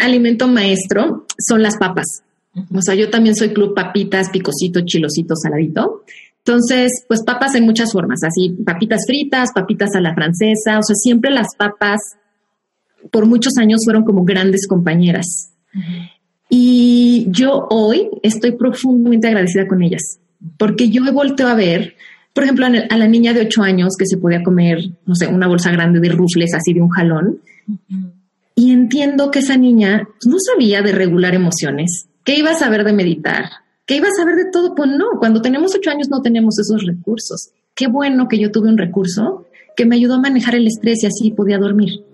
alimento maestro son las papas. O sea, yo también soy club papitas, picosito, chilosito, saladito. Entonces, pues papas en muchas formas, así papitas fritas, papitas a la francesa, o sea, siempre las papas por muchos años fueron como grandes compañeras. Y yo hoy estoy profundamente agradecida con ellas, porque yo he vuelto a ver, por ejemplo, a la niña de ocho años que se podía comer, no sé, una bolsa grande de rufles así de un jalón. Y entiendo que esa niña no sabía de regular emociones, que iba a saber de meditar, que iba a saber de todo. Pues no, cuando tenemos ocho años no tenemos esos recursos. Qué bueno que yo tuve un recurso que me ayudó a manejar el estrés y así podía dormir.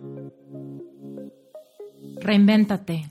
Reinvéntate.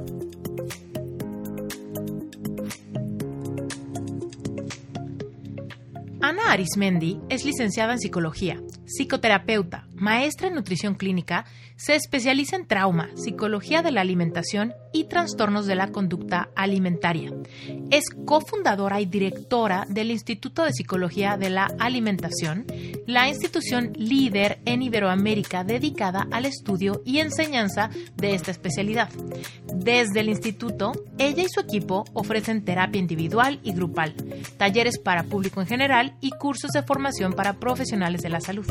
Ana Arismendi es licenciada en psicología, psicoterapeuta, maestra en nutrición clínica, se especializa en trauma, psicología de la alimentación y trastornos de la conducta alimentaria. Es cofundadora y directora del Instituto de Psicología de la Alimentación, la institución líder en Iberoamérica dedicada al estudio y enseñanza de esta especialidad. Desde el instituto, ella y su equipo ofrecen terapia individual y grupal, talleres para público en general y cursos de formación para profesionales de la salud.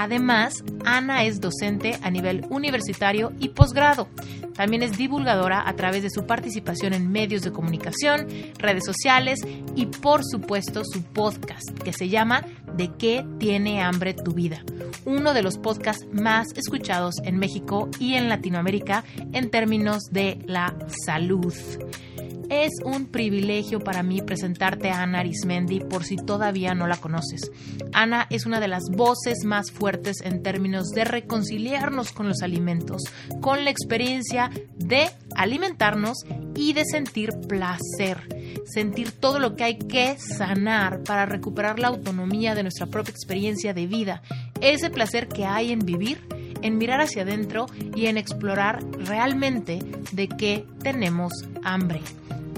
Además, Ana es docente a nivel universitario y posgrado. También es divulgadora a través de su participación en medios de comunicación, redes sociales y por supuesto su podcast que se llama ¿De qué tiene hambre tu vida? Uno de los podcasts más escuchados en México y en Latinoamérica en términos de la salud. Es un privilegio para mí presentarte a Ana Arismendi por si todavía no la conoces. Ana es una de las voces más fuertes en términos de reconciliarnos con los alimentos, con la experiencia de alimentarnos y de sentir placer, sentir todo lo que hay que sanar para recuperar la autonomía de nuestra propia experiencia de vida, ese placer que hay en vivir en mirar hacia adentro y en explorar realmente de qué tenemos hambre.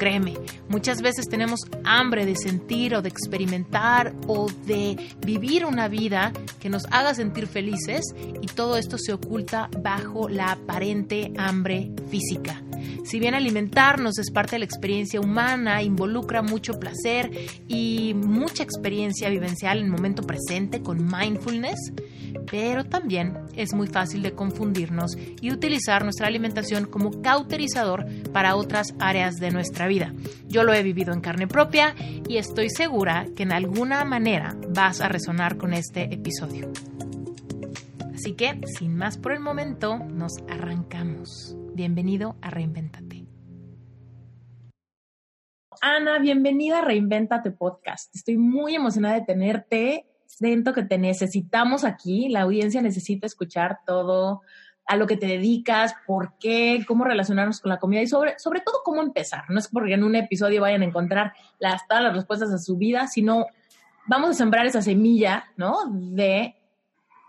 Créeme, muchas veces tenemos hambre de sentir o de experimentar o de vivir una vida que nos haga sentir felices y todo esto se oculta bajo la aparente hambre física. Si bien alimentarnos es parte de la experiencia humana, involucra mucho placer y mucha experiencia vivencial en el momento presente con mindfulness, pero también es muy fácil de confundirnos y utilizar nuestra alimentación como cauterizador para otras áreas de nuestra vida. Yo lo he vivido en carne propia y estoy segura que en alguna manera vas a resonar con este episodio. Así que, sin más por el momento, nos arrancamos. Bienvenido a Reinventate. Ana, bienvenida a Reinventate Podcast. Estoy muy emocionada de tenerte siento que te necesitamos aquí, la audiencia necesita escuchar todo a lo que te dedicas, por qué, cómo relacionarnos con la comida y sobre, sobre todo cómo empezar. No es porque en un episodio vayan a encontrar las, todas las respuestas a su vida, sino vamos a sembrar esa semilla, ¿no? De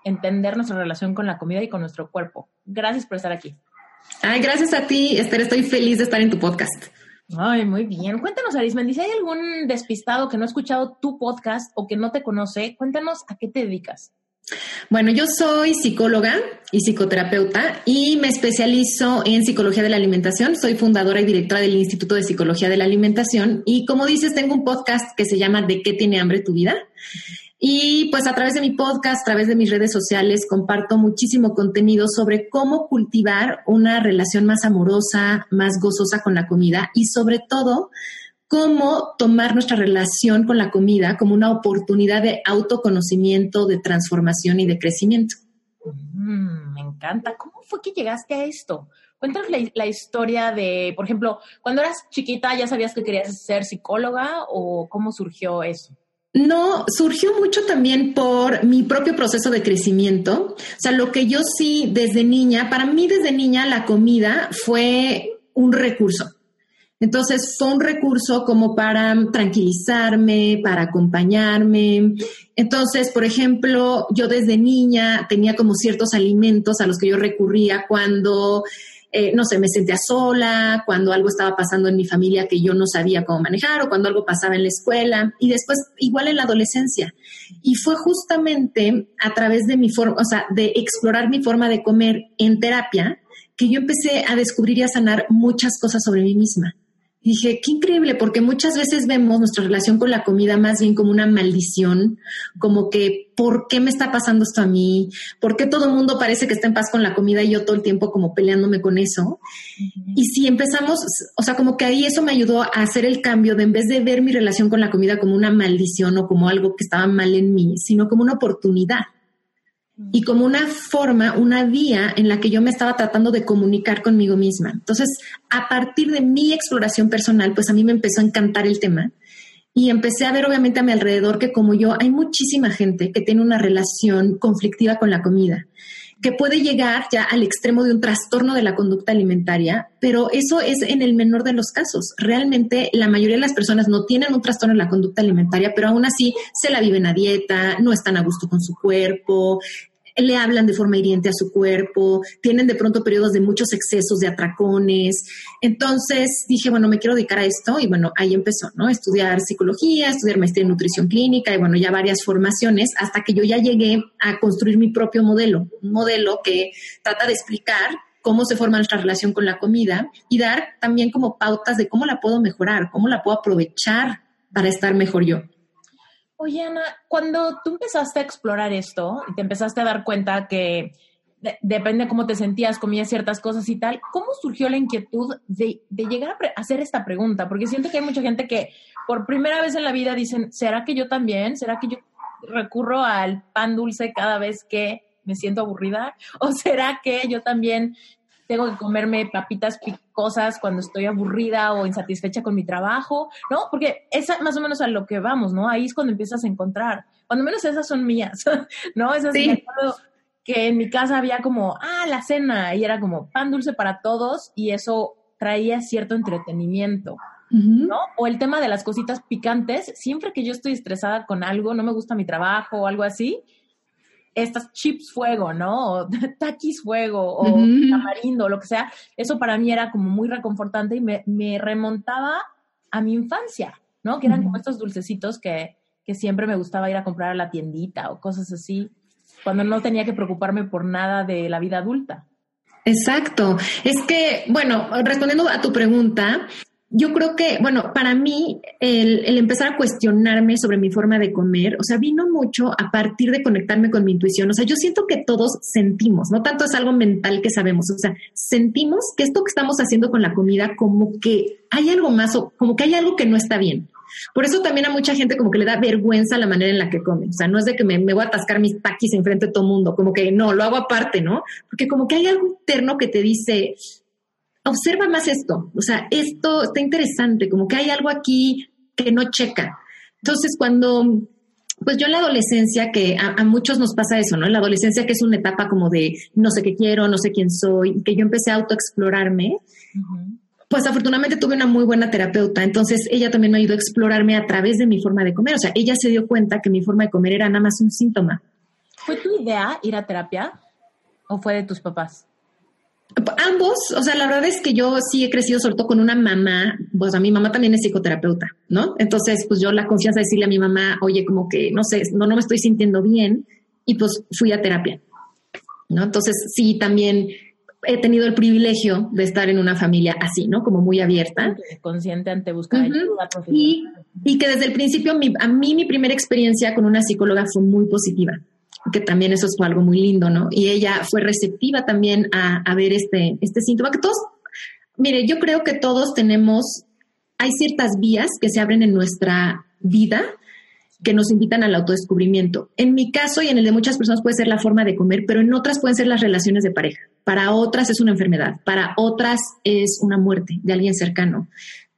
entender nuestra relación con la comida y con nuestro cuerpo. Gracias por estar aquí. Ay, gracias a ti, Esther. Estoy feliz de estar en tu podcast. Ay, muy bien. Cuéntanos, Arismendi, si hay algún despistado que no ha escuchado tu podcast o que no te conoce, cuéntanos a qué te dedicas. Bueno, yo soy psicóloga y psicoterapeuta y me especializo en psicología de la alimentación. Soy fundadora y directora del Instituto de Psicología de la Alimentación y como dices, tengo un podcast que se llama ¿De qué tiene hambre tu vida? Y pues a través de mi podcast, a través de mis redes sociales, comparto muchísimo contenido sobre cómo cultivar una relación más amorosa, más gozosa con la comida y sobre todo cómo tomar nuestra relación con la comida como una oportunidad de autoconocimiento, de transformación y de crecimiento. Mm, me encanta. ¿Cómo fue que llegaste a esto? Cuéntanos la, historia de, por ejemplo, cuando eras chiquita, ¿ya sabías que querías ser psicóloga o cómo surgió eso? No, surgió mucho también por mi propio proceso de crecimiento. O sea, lo que yo sí desde niña, para mí desde niña la comida fue un recurso. Entonces fue un recurso como para tranquilizarme, para acompañarme. Entonces, por ejemplo, yo desde niña tenía como ciertos alimentos a los que yo recurría cuando eh, no sé, me sentía sola, cuando algo estaba pasando en mi familia que yo no sabía cómo manejar o cuando algo pasaba en la escuela y después igual en la adolescencia. Y fue justamente a través de mi forma, o sea, de explorar mi forma de comer en terapia que yo empecé a descubrir y a sanar muchas cosas sobre mí misma dije, qué increíble, porque muchas veces vemos nuestra relación con la comida más bien como una maldición, como que, ¿por qué me está pasando esto a mí? ¿Por qué todo el mundo parece que está en paz con la comida y yo todo el tiempo como peleándome con eso? Y si empezamos, o sea, como que ahí eso me ayudó a hacer el cambio de en vez de ver mi relación con la comida como una maldición o como algo que estaba mal en mí, sino como una oportunidad y como una forma, una vía en la que yo me estaba tratando de comunicar conmigo misma. Entonces, a partir de mi exploración personal, pues a mí me empezó a encantar el tema y empecé a ver obviamente a mi alrededor que como yo hay muchísima gente que tiene una relación conflictiva con la comida que puede llegar ya al extremo de un trastorno de la conducta alimentaria, pero eso es en el menor de los casos. Realmente la mayoría de las personas no tienen un trastorno de la conducta alimentaria, pero aún así se la viven a dieta, no están a gusto con su cuerpo, le hablan de forma hiriente a su cuerpo, tienen de pronto periodos de muchos excesos, de atracones. Entonces dije, bueno, me quiero dedicar a esto y bueno, ahí empezó, ¿no? Estudiar psicología, estudiar maestría en nutrición clínica y bueno, ya varias formaciones hasta que yo ya llegué a construir mi propio modelo, un modelo que trata de explicar cómo se forma nuestra relación con la comida y dar también como pautas de cómo la puedo mejorar, cómo la puedo aprovechar para estar mejor yo. Oye, Ana, cuando tú empezaste a explorar esto y te empezaste a dar cuenta que depende de cómo te sentías, comías ciertas cosas y tal, ¿cómo surgió la inquietud de, llegar a hacer esta pregunta? Porque siento que hay mucha gente que por primera vez en la vida dicen, ¿será que yo también? ¿Será que yo recurro al pan dulce cada vez que me siento aburrida? ¿O será que yo también tengo que comerme papitas picosas cuando estoy aburrida o insatisfecha con mi trabajo, ¿no? Porque es más o menos a lo que vamos, ¿no? Ahí es cuando empiezas a encontrar. Cuando menos esas son mías, ¿no? Esas sí. que en mi casa había como, ah, la cena, y era como pan dulce para todos, y eso traía cierto entretenimiento. ¿No? O el tema de las cositas picantes, siempre que yo estoy estresada con algo, no me gusta mi trabajo o algo así, estas chips fuego, ¿no? O taquis fuego o tamarindo, lo que sea. Eso para mí era como muy reconfortante y me, remontaba a mi infancia, ¿no? Que eran como estos dulcecitos que, que siempre me gustaba ir a comprar a la tiendita o cosas así, cuando no tenía que preocuparme por nada de la vida adulta. Exacto. Es que, bueno, respondiendo a tu pregunta, yo creo que, bueno, para mí el, empezar a cuestionarme sobre mi forma de comer, o sea, vino mucho a partir de conectarme con mi intuición. O sea, yo siento que todos sentimos, no tanto es algo mental que sabemos, o sea, sentimos que esto que estamos haciendo con la comida como que hay algo más o como que hay algo que no está bien. Por eso también a mucha gente como que le da vergüenza la manera en la que come. O sea, no es de que me, me voy a atascar mis taquis enfrente de todo mundo, como que no, lo hago aparte, ¿no? Porque como que hay algo interno que te dice, observa más esto, o sea, esto está interesante, como que hay algo aquí que no checa. Entonces, cuando, pues yo en la adolescencia, que a, muchos nos pasa eso, ¿no? En la adolescencia que es una etapa como de no sé qué quiero, no sé quién soy, que yo empecé a autoexplorarme, pues afortunadamente tuve una muy buena terapeuta, entonces ella también me ayudó a explorarme a través de mi forma de comer, o sea, ella se dio cuenta que mi forma de comer era nada más un síntoma. ¿Fue tu idea ir a terapia o fue de tus papás? Ambos, o sea, la verdad es que yo sí he crecido sobre todo con una mamá, pues a mi mamá también es psicoterapeuta, ¿no? Entonces, pues yo la confianza de decirle a mi mamá, oye, como que, no sé, no, no me estoy sintiendo bien, y pues fui a terapia, ¿no? Entonces, sí, también he tenido el privilegio de estar en una familia así, ¿no? Como muy abierta. Consciente ante buscar ayuda y, y, que desde el principio, a mí mi primera experiencia con una psicóloga fue muy positiva que también eso fue algo muy lindo, ¿no? Y ella fue receptiva también a, ver este, este síntoma, que todos, mire, yo creo que todos tenemos, hay ciertas vías que se abren en nuestra vida que nos invitan al autodescubrimiento. En mi caso y en el de muchas personas puede ser la forma de comer, pero en otras pueden ser las relaciones de pareja. para otras es una enfermedad, para otras es una muerte de alguien cercano.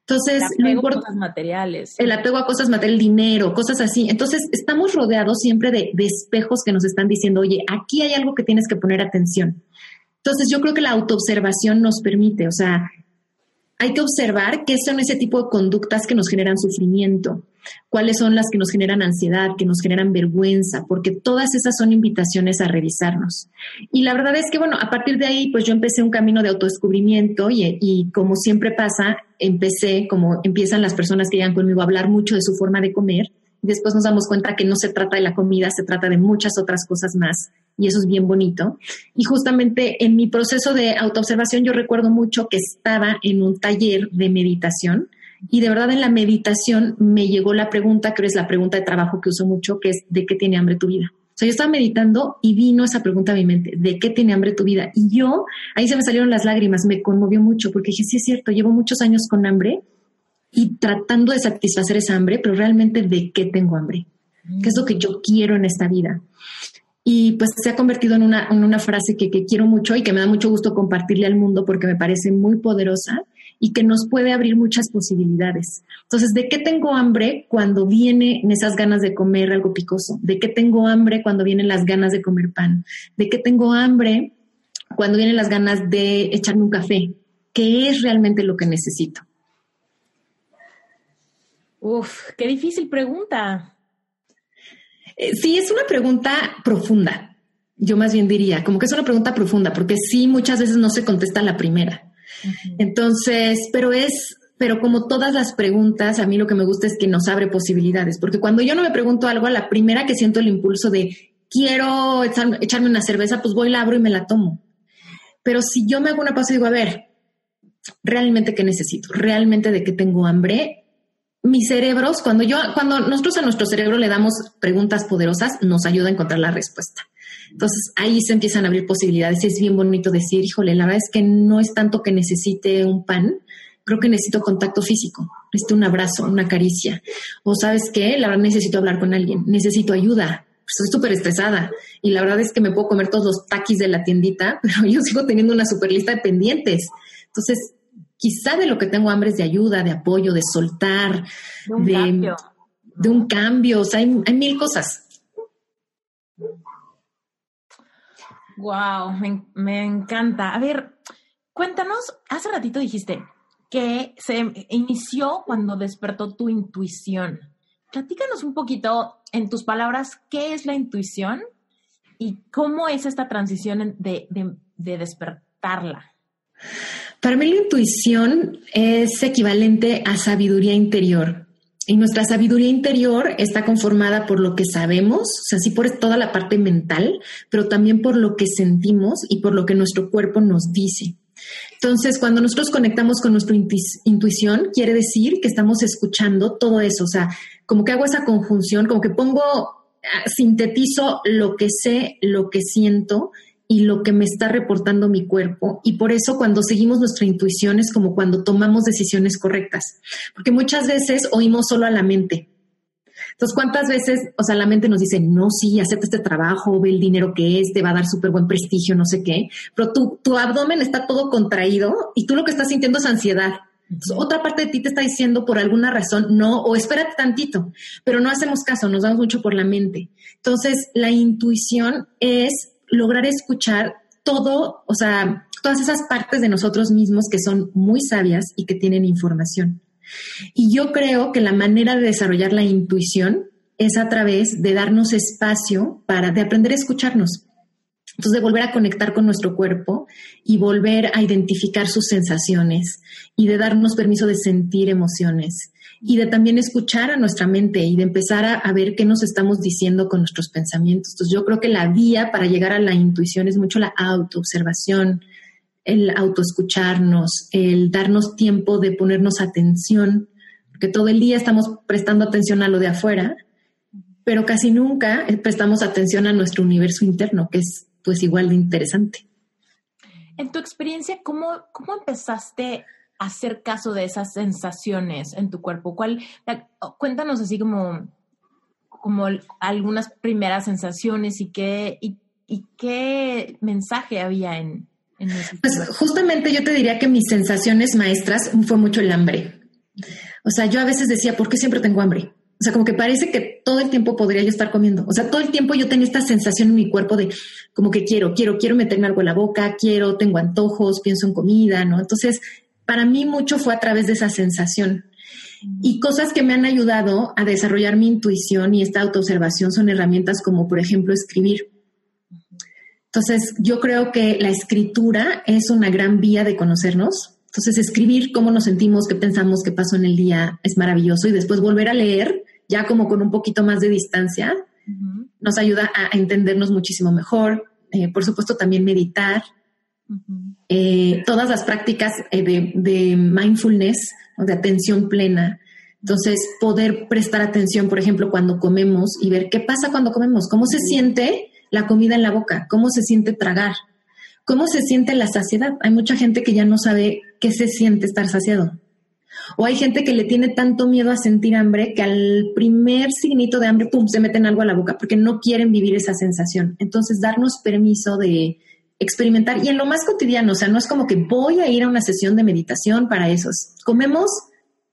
Entonces, el apego a cosas materiales. El apego a cosas materiales, el dinero, cosas así. Entonces, estamos rodeados siempre de, de espejos que nos están diciendo, oye, aquí hay algo que tienes que poner atención. Entonces, yo creo que la autoobservación nos permite, o sea, hay que observar qué son ese tipo de conductas que nos generan sufrimiento, cuáles son las que nos generan ansiedad, que nos generan vergüenza, porque todas esas son invitaciones a revisarnos. Y la verdad es que, bueno, a partir de ahí, pues yo empecé un camino de autodescubrimiento y, y como siempre pasa, empecé, como empiezan las personas que llegan conmigo a hablar mucho de su forma de comer, y después nos damos cuenta que no se trata de la comida, se trata de muchas otras cosas más y eso es bien bonito. Y justamente en mi proceso de autoobservación yo recuerdo mucho que estaba en un taller de meditación y de verdad en la meditación me llegó la pregunta, creo es la pregunta de trabajo que uso mucho, que es ¿de qué tiene hambre tu vida? O sea, yo estaba meditando y vino esa pregunta a mi mente, ¿de qué tiene hambre tu vida? Y yo, ahí se me salieron las lágrimas, me conmovió mucho porque dije, sí es cierto, llevo muchos años con hambre y tratando de satisfacer esa hambre, pero realmente ¿de qué tengo hambre? ¿Qué es lo que yo quiero en esta vida? y pues se ha convertido en una, en una frase que, que, quiero mucho y que me da mucho gusto compartirle al mundo porque me parece muy poderosa y que nos puede abrir muchas posibilidades. Entonces, ¿de qué tengo hambre cuando vienen esas ganas de comer algo picoso? ¿De qué tengo hambre cuando vienen las ganas de comer pan? ¿De qué tengo hambre cuando vienen las ganas de echarme un café? ¿Qué es realmente lo que necesito? Uf, qué difícil pregunta. Eh, sí, es una pregunta profunda. Yo más bien diría, como que es una pregunta profunda, porque sí, muchas veces no se contesta la primera. Entonces, pero es, pero como todas las preguntas, a mí lo que me gusta es que nos abre posibilidades, porque cuando yo no me pregunto algo, a la primera que siento el impulso de quiero echarme una cerveza, pues voy, la abro y me la tomo. Pero si yo me hago una pausa y digo, a ver, realmente qué necesito, realmente de qué tengo hambre, mis cerebros, cuando yo, cuando nosotros a nuestro cerebro le damos preguntas poderosas, nos ayuda a encontrar la respuesta. Entonces ahí se empiezan a abrir posibilidades. Es bien bonito decir, híjole, la verdad es que no es tanto que necesite un pan, creo que necesito contacto físico, necesito un abrazo, una caricia. O sabes qué, la verdad necesito hablar con alguien, necesito ayuda. Estoy súper estresada y la verdad es que me puedo comer todos los taquis de la tiendita, pero yo sigo teniendo una super lista de pendientes. Entonces, quizá de lo que tengo hambre es de ayuda, de apoyo, de soltar, de un cambio. De un cambio, o sea, hay, mil cosas. Wow, me, encanta. A ver, cuéntanos, hace ratito dijiste que se inició cuando despertó tu intuición. Platícanos un poquito, en tus palabras, qué es la intuición y cómo es esta transición de, de despertarla. Para mí la intuición es equivalente a sabiduría interior. Y nuestra sabiduría interior está conformada por lo que sabemos, o sea, sí por toda la parte mental, pero también por lo que sentimos y por lo que nuestro cuerpo nos dice. Entonces, cuando nosotros conectamos con nuestra intuición, quiere decir que estamos escuchando todo eso, o sea, como que hago esa conjunción, como que pongo, ah, sintetizo lo que sé, lo que siento y lo que me está reportando mi cuerpo. Y por eso cuando seguimos nuestra intuición es como cuando tomamos decisiones correctas, porque muchas veces oímos solo a la mente. Entonces, ¿cuántas veces, o sea, la mente nos dice, no, sí, acepta este trabajo, ve el dinero que es, te va a dar súper buen prestigio, no sé qué, pero tu, tu abdomen está todo contraído y tú lo que estás sintiendo es ansiedad. otra parte de ti te está diciendo por alguna razón, no, o espérate tantito, pero no hacemos caso, nos damos mucho por la mente. Entonces, la intuición es lograr escuchar todo, o sea, todas esas partes de nosotros mismos que son muy sabias y que tienen información. Y yo creo que la manera de desarrollar la intuición es a través de darnos espacio para, de aprender a escucharnos. Entonces, de volver a conectar con nuestro cuerpo y volver a identificar sus sensaciones y de darnos permiso de sentir emociones y de también escuchar a nuestra mente y de empezar a, ver qué nos estamos diciendo con nuestros pensamientos. Entonces yo creo que la vía para llegar a la intuición es mucho la autoobservación, el autoescucharnos, el darnos tiempo de ponernos atención, porque todo el día estamos prestando atención a lo de afuera, pero casi nunca prestamos atención a nuestro universo interno, que es pues igual de interesante. En tu experiencia, ¿cómo, cómo empezaste hacer caso de esas sensaciones en tu cuerpo? ¿Cuál, cuéntanos así como, como algunas primeras sensaciones y qué, y, qué mensaje había en, Pues justamente yo te diría que mis sensaciones maestras fue mucho el hambre. O sea, yo a veces decía, ¿por qué siempre tengo hambre? O sea, como que parece que todo el tiempo podría yo estar comiendo. O sea, todo el tiempo yo tenía esta sensación en mi cuerpo de como que quiero, quiero, quiero meterme algo en la boca, quiero, tengo antojos, pienso en comida, ¿no? Entonces, para mí mucho fue a través de esa sensación. Y cosas que me han ayudado a desarrollar mi intuición y esta autoobservación son herramientas como, por ejemplo, escribir. Entonces, yo creo que la escritura es una gran vía de conocernos. Entonces, escribir cómo nos sentimos, qué pensamos, qué pasó en el día es maravilloso y después volver a leer ya como con un poquito más de distancia nos ayuda a entendernos muchísimo mejor. Eh, por supuesto, también meditar. Eh, todas las prácticas eh, de, de, mindfulness de atención plena. Entonces, poder prestar atención, por ejemplo, cuando comemos y ver qué pasa cuando comemos, cómo se siente la comida en la boca, cómo se siente tragar, cómo se siente la saciedad. Hay mucha gente que ya no sabe qué se siente estar saciado. O hay gente que le tiene tanto miedo a sentir hambre que al primer signito de hambre, pum, se meten algo a la boca porque no quieren vivir esa sensación. Entonces, darnos permiso de experimentar y en lo más cotidiano, o sea, no es como que voy a ir a una sesión de meditación para eso. Comemos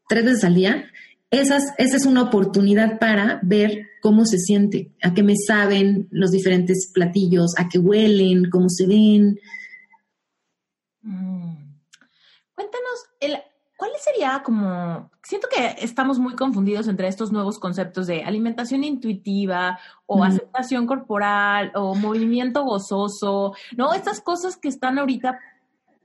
tres veces al día. Esas, esa es una oportunidad para ver cómo se siente, a qué me saben los diferentes platillos, a qué huelen, cómo se ven. Mm. Cuéntanos, el, ¿cuál sería como, siento que estamos muy confundidos entre estos nuevos conceptos de alimentación intuitiva o aceptación corporal o movimiento gozoso, ¿no? Estas cosas que están ahorita,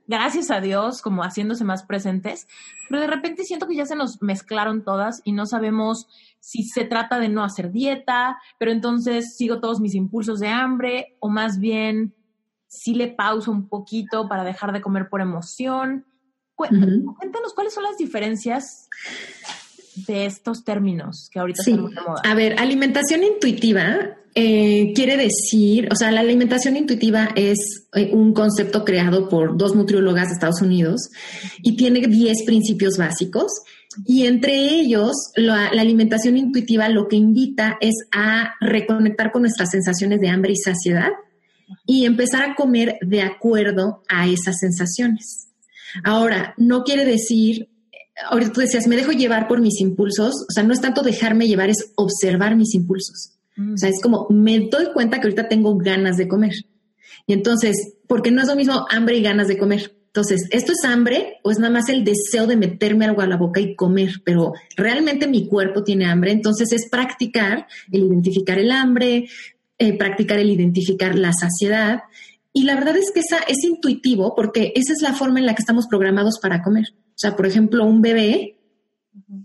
gracias a Dios, como haciéndose más presentes, pero de repente siento que ya se nos mezclaron todas y no sabemos si se trata de no hacer dieta, pero entonces sigo todos mis impulsos de hambre o más bien si le pauso un poquito para dejar de comer por emoción. Cuéntanos cuáles son las diferencias de estos términos que ahorita están muy de moda. A ver, alimentación intuitiva eh, quiere decir, o sea, la alimentación intuitiva es eh, un concepto creado por dos nutriólogas de Estados Unidos y tiene 10 principios básicos. Y entre ellos, la, la, alimentación intuitiva lo que invita es a reconectar con nuestras sensaciones de hambre y saciedad y empezar a comer de acuerdo a esas sensaciones. Ahora, no quiere decir, ahorita tú decías, me dejo llevar por mis impulsos, o sea, no es tanto dejarme llevar, es observar mis impulsos. Mm. O sea, es como, me doy cuenta que ahorita tengo ganas de comer. Y entonces, porque no es lo mismo hambre y ganas de comer. Entonces, ¿esto es hambre o es nada más el deseo de meterme algo a la boca y comer? Pero realmente mi cuerpo tiene hambre, entonces es practicar el identificar el hambre, eh, practicar el identificar la saciedad y la verdad es que esa es intuitivo porque esa es la forma en la que estamos programados para comer. O sea, por ejemplo, un bebé,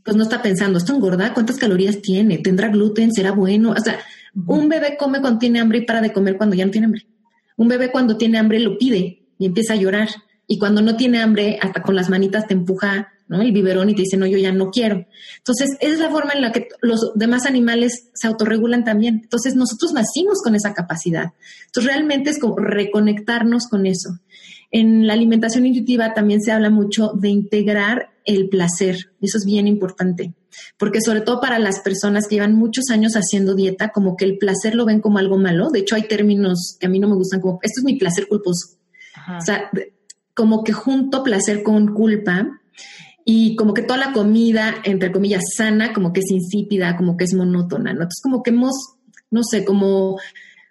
pues no está pensando, ¿esto engorda? ¿Cuántas calorías tiene? ¿Tendrá gluten? ¿Será bueno? O sea, un bebé come cuando tiene hambre y para de comer cuando ya no tiene hambre. Un bebé cuando tiene hambre lo pide y empieza a llorar. Y cuando no tiene hambre, hasta con las manitas te empuja el biberón y te dice, no, yo ya no quiero. Entonces, es la forma en la que los demás animales se autorregulan también. Entonces, nosotros nacimos con esa capacidad. Entonces, realmente es como reconectarnos con eso. En la alimentación intuitiva también se habla mucho de integrar el placer. Eso es bien importante, porque sobre todo para las personas que llevan muchos años haciendo dieta, como que el placer lo ven como algo malo. De hecho, hay términos que a mí no me gustan, como esto es mi placer culposo. O sea, como que junto placer con culpa y como que toda la comida, entre comillas, sana, como que es insípida, como que es monótona, ¿no? Entonces como que hemos, no sé, como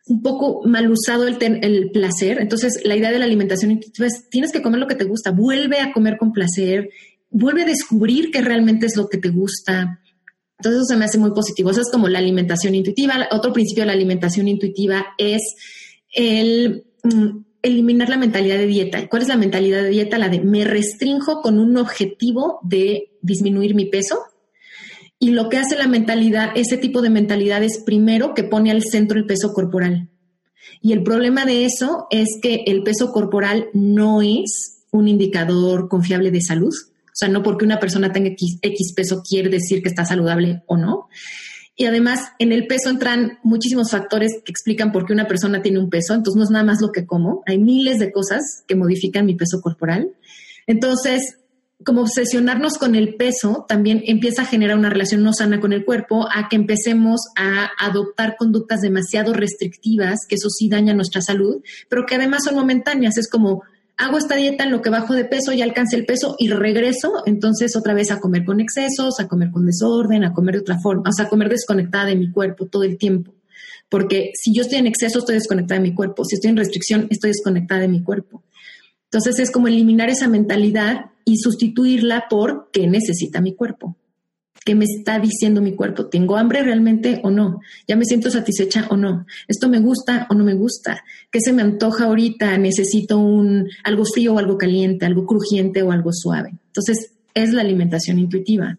un poco mal usado el, el placer. Entonces la idea de la alimentación es, tienes que comer lo que te gusta, vuelve a comer con placer, vuelve a descubrir qué realmente es lo que te gusta. Entonces eso se me hace muy positivo. Eso es como la alimentación intuitiva. Otro principio de la alimentación intuitiva es el... Mm, eliminar la mentalidad de dieta. ¿Cuál es la mentalidad de dieta? La de me restrinjo con un objetivo de disminuir mi peso. Y lo que hace la mentalidad, ese tipo de mentalidad es primero que pone al centro el peso corporal. Y el problema de eso es que el peso corporal no es un indicador confiable de salud. O sea, no porque una persona tenga X, X peso quiere decir que está saludable o no. Y además, en el peso entran muchísimos factores que explican por qué una persona tiene un peso. Entonces, no es nada más lo que como. Hay miles de cosas que modifican mi peso corporal. Entonces, como obsesionarnos con el peso también empieza a generar una relación no sana con el cuerpo, a que empecemos a adoptar conductas demasiado restrictivas, que eso sí daña nuestra salud, pero que además son momentáneas. Es como, hago esta dieta en lo que bajo de peso, ya alcancé el peso y regreso entonces otra vez a comer con excesos, a comer con desorden, a comer de otra forma, o sea, a comer desconectada de mi cuerpo todo el tiempo. Porque si yo estoy en exceso, estoy desconectada de mi cuerpo. Si estoy en restricción, estoy desconectada de mi cuerpo. Entonces es como eliminar esa mentalidad y sustituirla por qué necesita mi cuerpo. ¿Qué me está diciendo mi cuerpo? ¿Tengo hambre realmente o no? ¿Ya me siento satisfecha o no? ¿Esto me gusta o no me gusta? ¿Qué se me antoja ahorita? ¿Necesito un, algo frío o algo caliente, algo crujiente o algo suave? Entonces, es la alimentación intuitiva.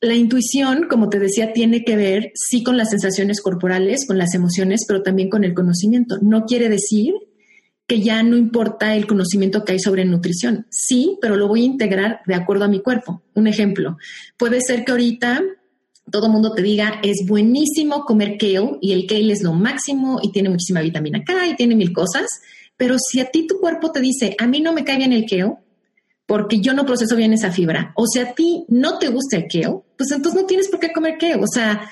La intuición, como te decía, tiene que ver sí con las sensaciones corporales, con las emociones, pero también con el conocimiento. No quiere decir que ya no importa el conocimiento que hay sobre nutrición. Sí, pero lo voy a integrar de acuerdo a mi cuerpo. Un ejemplo, puede ser que ahorita todo mundo te diga, es buenísimo comer kale y el kale es lo máximo y tiene muchísima vitamina K y tiene mil cosas, pero si a ti tu cuerpo te dice, a mí no me cae bien el kale, porque yo no proceso bien esa fibra. O sea, a ti no te gusta el kale, pues entonces no tienes por qué comer kale. O sea,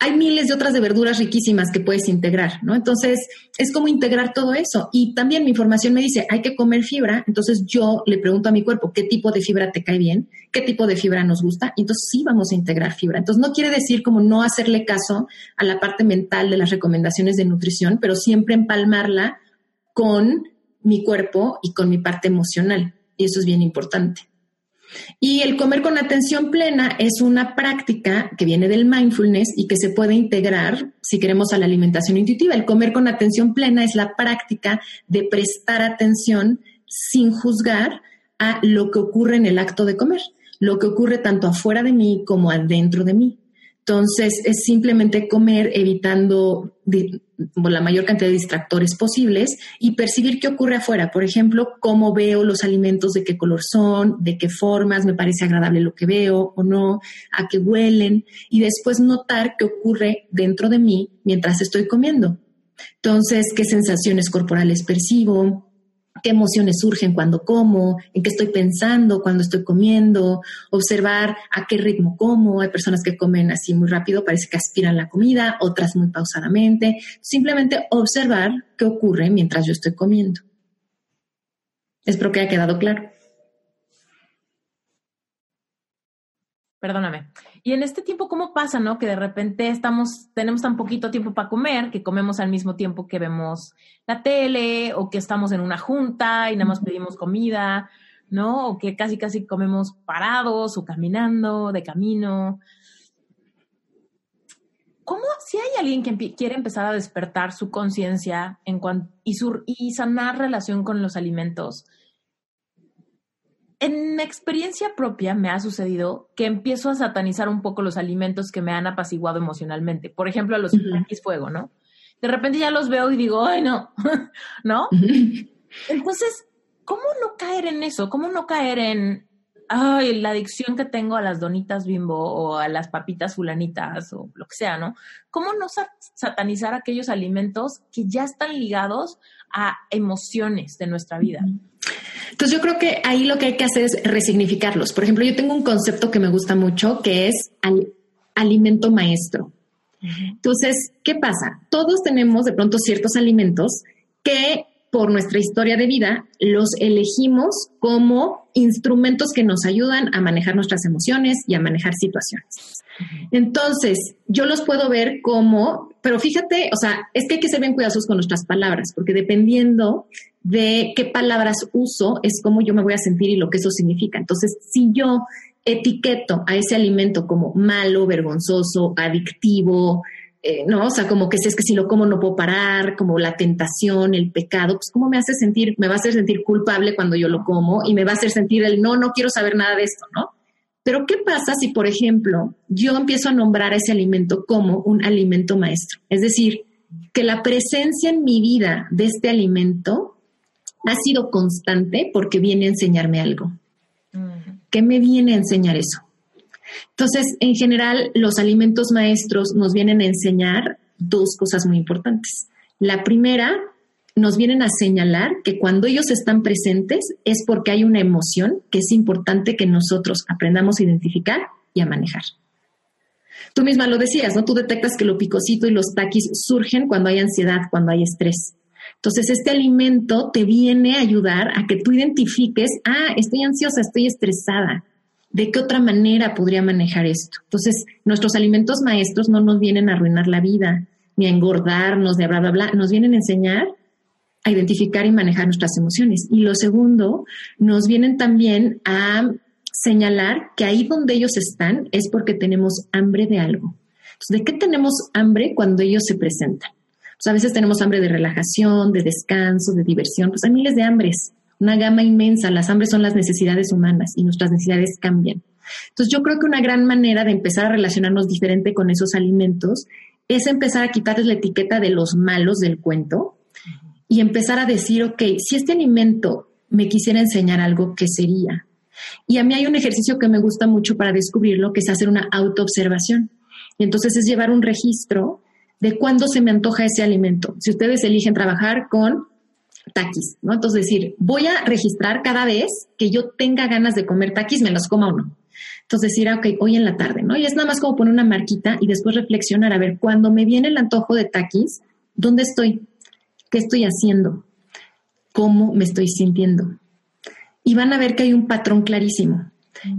hay miles de otras de verduras riquísimas que puedes integrar, ¿no? Entonces, es como integrar todo eso. Y también mi información me dice, hay que comer fibra. Entonces, yo le pregunto a mi cuerpo, ¿qué tipo de fibra te cae bien? ¿Qué tipo de fibra nos gusta? Y entonces, sí vamos a integrar fibra. Entonces, no quiere decir como no hacerle caso a la parte mental de las recomendaciones de nutrición, pero siempre empalmarla con mi cuerpo y con mi parte emocional y eso es bien importante. Y el comer con atención plena es una práctica que viene del mindfulness y que se puede integrar, si queremos, a la alimentación intuitiva. El comer con atención plena es la práctica de prestar atención sin juzgar a lo que ocurre en el acto de comer, lo que ocurre tanto afuera de mí como adentro de mí. Entonces, es simplemente comer evitando la mayor cantidad de distractores posibles y percibir qué ocurre afuera. Por ejemplo, cómo veo los alimentos, de qué color son, de qué formas, me parece agradable lo que veo o no, a qué huelen, y después notar qué ocurre dentro de mí mientras estoy comiendo. Entonces, qué sensaciones corporales percibo, qué emociones surgen cuando como, en qué estoy pensando cuando estoy comiendo, observar a qué ritmo como. Hay personas que comen así muy rápido, parece que aspiran la comida, otras muy pausadamente. Simplemente observar qué ocurre mientras yo estoy comiendo. Espero que haya quedado claro. Perdóname. Y en este tiempo, ¿cómo pasa, no? Que de repente estamos, tenemos tan poquito tiempo para comer que comemos al mismo tiempo que vemos la tele o que estamos en una junta y nada más pedimos comida, ¿no? O que casi, casi comemos parados o caminando, de camino. ¿Cómo, si hay alguien que quiere empezar a despertar su conciencia en y, y sanar relación con los alimentos, en mi experiencia propia me ha sucedido que empiezo a satanizar un poco los alimentos que me han apaciguado emocionalmente. Por ejemplo, a los uh fuego, ¿no? De repente ya los veo y digo, ay, no, ¿no? Entonces, ¿cómo no caer en eso? ¿Cómo no caer en, ay, la adicción que tengo a las donitas bimbo o a las papitas fulanitas o lo que sea, ¿no? ¿Cómo no satanizar aquellos alimentos que ya están ligados a emociones de nuestra vida? Entonces yo creo que ahí lo que hay que hacer es resignificarlos. Por ejemplo, yo tengo un concepto que me gusta mucho que es alimento maestro. Entonces, ¿qué pasa? Todos tenemos de pronto ciertos alimentos que por nuestra historia de vida los elegimos como instrumentos que nos ayudan a manejar nuestras emociones y a manejar situaciones. Entonces, yo los puedo ver como, pero fíjate, o sea, es que hay que ser bien cuidadosos con nuestras palabras, porque dependiendo de qué palabras uso, es como yo me voy a sentir y lo que eso significa. Entonces, si yo etiqueto a ese alimento como malo, vergonzoso, adictivo, eh, ¿no? O sea, como que si es que si lo como no puedo parar, como la tentación, el pecado, pues cómo me hace sentir, me va a hacer sentir culpable cuando yo lo como y me va a hacer sentir el no, no quiero saber nada de esto, ¿no? Pero ¿qué pasa si, por ejemplo, yo empiezo a nombrar a ese alimento como un alimento maestro? Es decir, que la presencia en mi vida de este alimento ha sido constante porque viene a enseñarme algo. ¿Qué me viene a enseñar eso? Entonces, en general, los alimentos maestros nos vienen a enseñar dos cosas muy importantes. La primera, nos vienen a señalar que cuando ellos están presentes es porque hay una emoción que es importante que nosotros aprendamos a identificar y a manejar. Tú misma lo decías, ¿no? Tú detectas que lo picosito y los taquis surgen cuando hay ansiedad, cuando hay estrés. Entonces, este alimento te viene a ayudar a que tú identifiques, ah, estoy ansiosa, estoy estresada. ¿De qué otra manera podría manejar esto? Entonces, nuestros alimentos maestros no nos vienen a arruinar la vida, ni a engordarnos, ni a bla, bla, bla. Nos vienen a enseñar a identificar y manejar nuestras emociones. Y lo segundo, nos vienen también a señalar que ahí donde ellos están es porque tenemos hambre de algo. ¿De qué tenemos hambre cuando ellos se presentan? Pues a veces tenemos hambre de relajación, de descanso, de diversión, pues hay miles de hambres, una gama inmensa. Las hambres son las necesidades humanas y nuestras necesidades cambian. Entonces yo creo que una gran manera de empezar a relacionarnos diferente con esos alimentos es empezar a quitarles la etiqueta de los malos del cuento y empezar a decir, ok, si este alimento me quisiera enseñar algo, ¿qué sería? Y a mí hay un ejercicio que me gusta mucho para descubrirlo, que es hacer una autoobservación. Y entonces es llevar un registro de cuándo se me antoja ese alimento. Si ustedes eligen trabajar con taquis, ¿no? Entonces decir, voy a registrar cada vez que yo tenga ganas de comer taquis, me los coma o no. Entonces decir, ah, ok, hoy en la tarde, ¿no? Y es nada más como poner una marquita y después reflexionar, a ver, cuando me viene el antojo de taquis, ¿dónde estoy? ¿Qué estoy haciendo? ¿Cómo me estoy sintiendo? Y van a ver que hay un patrón clarísimo.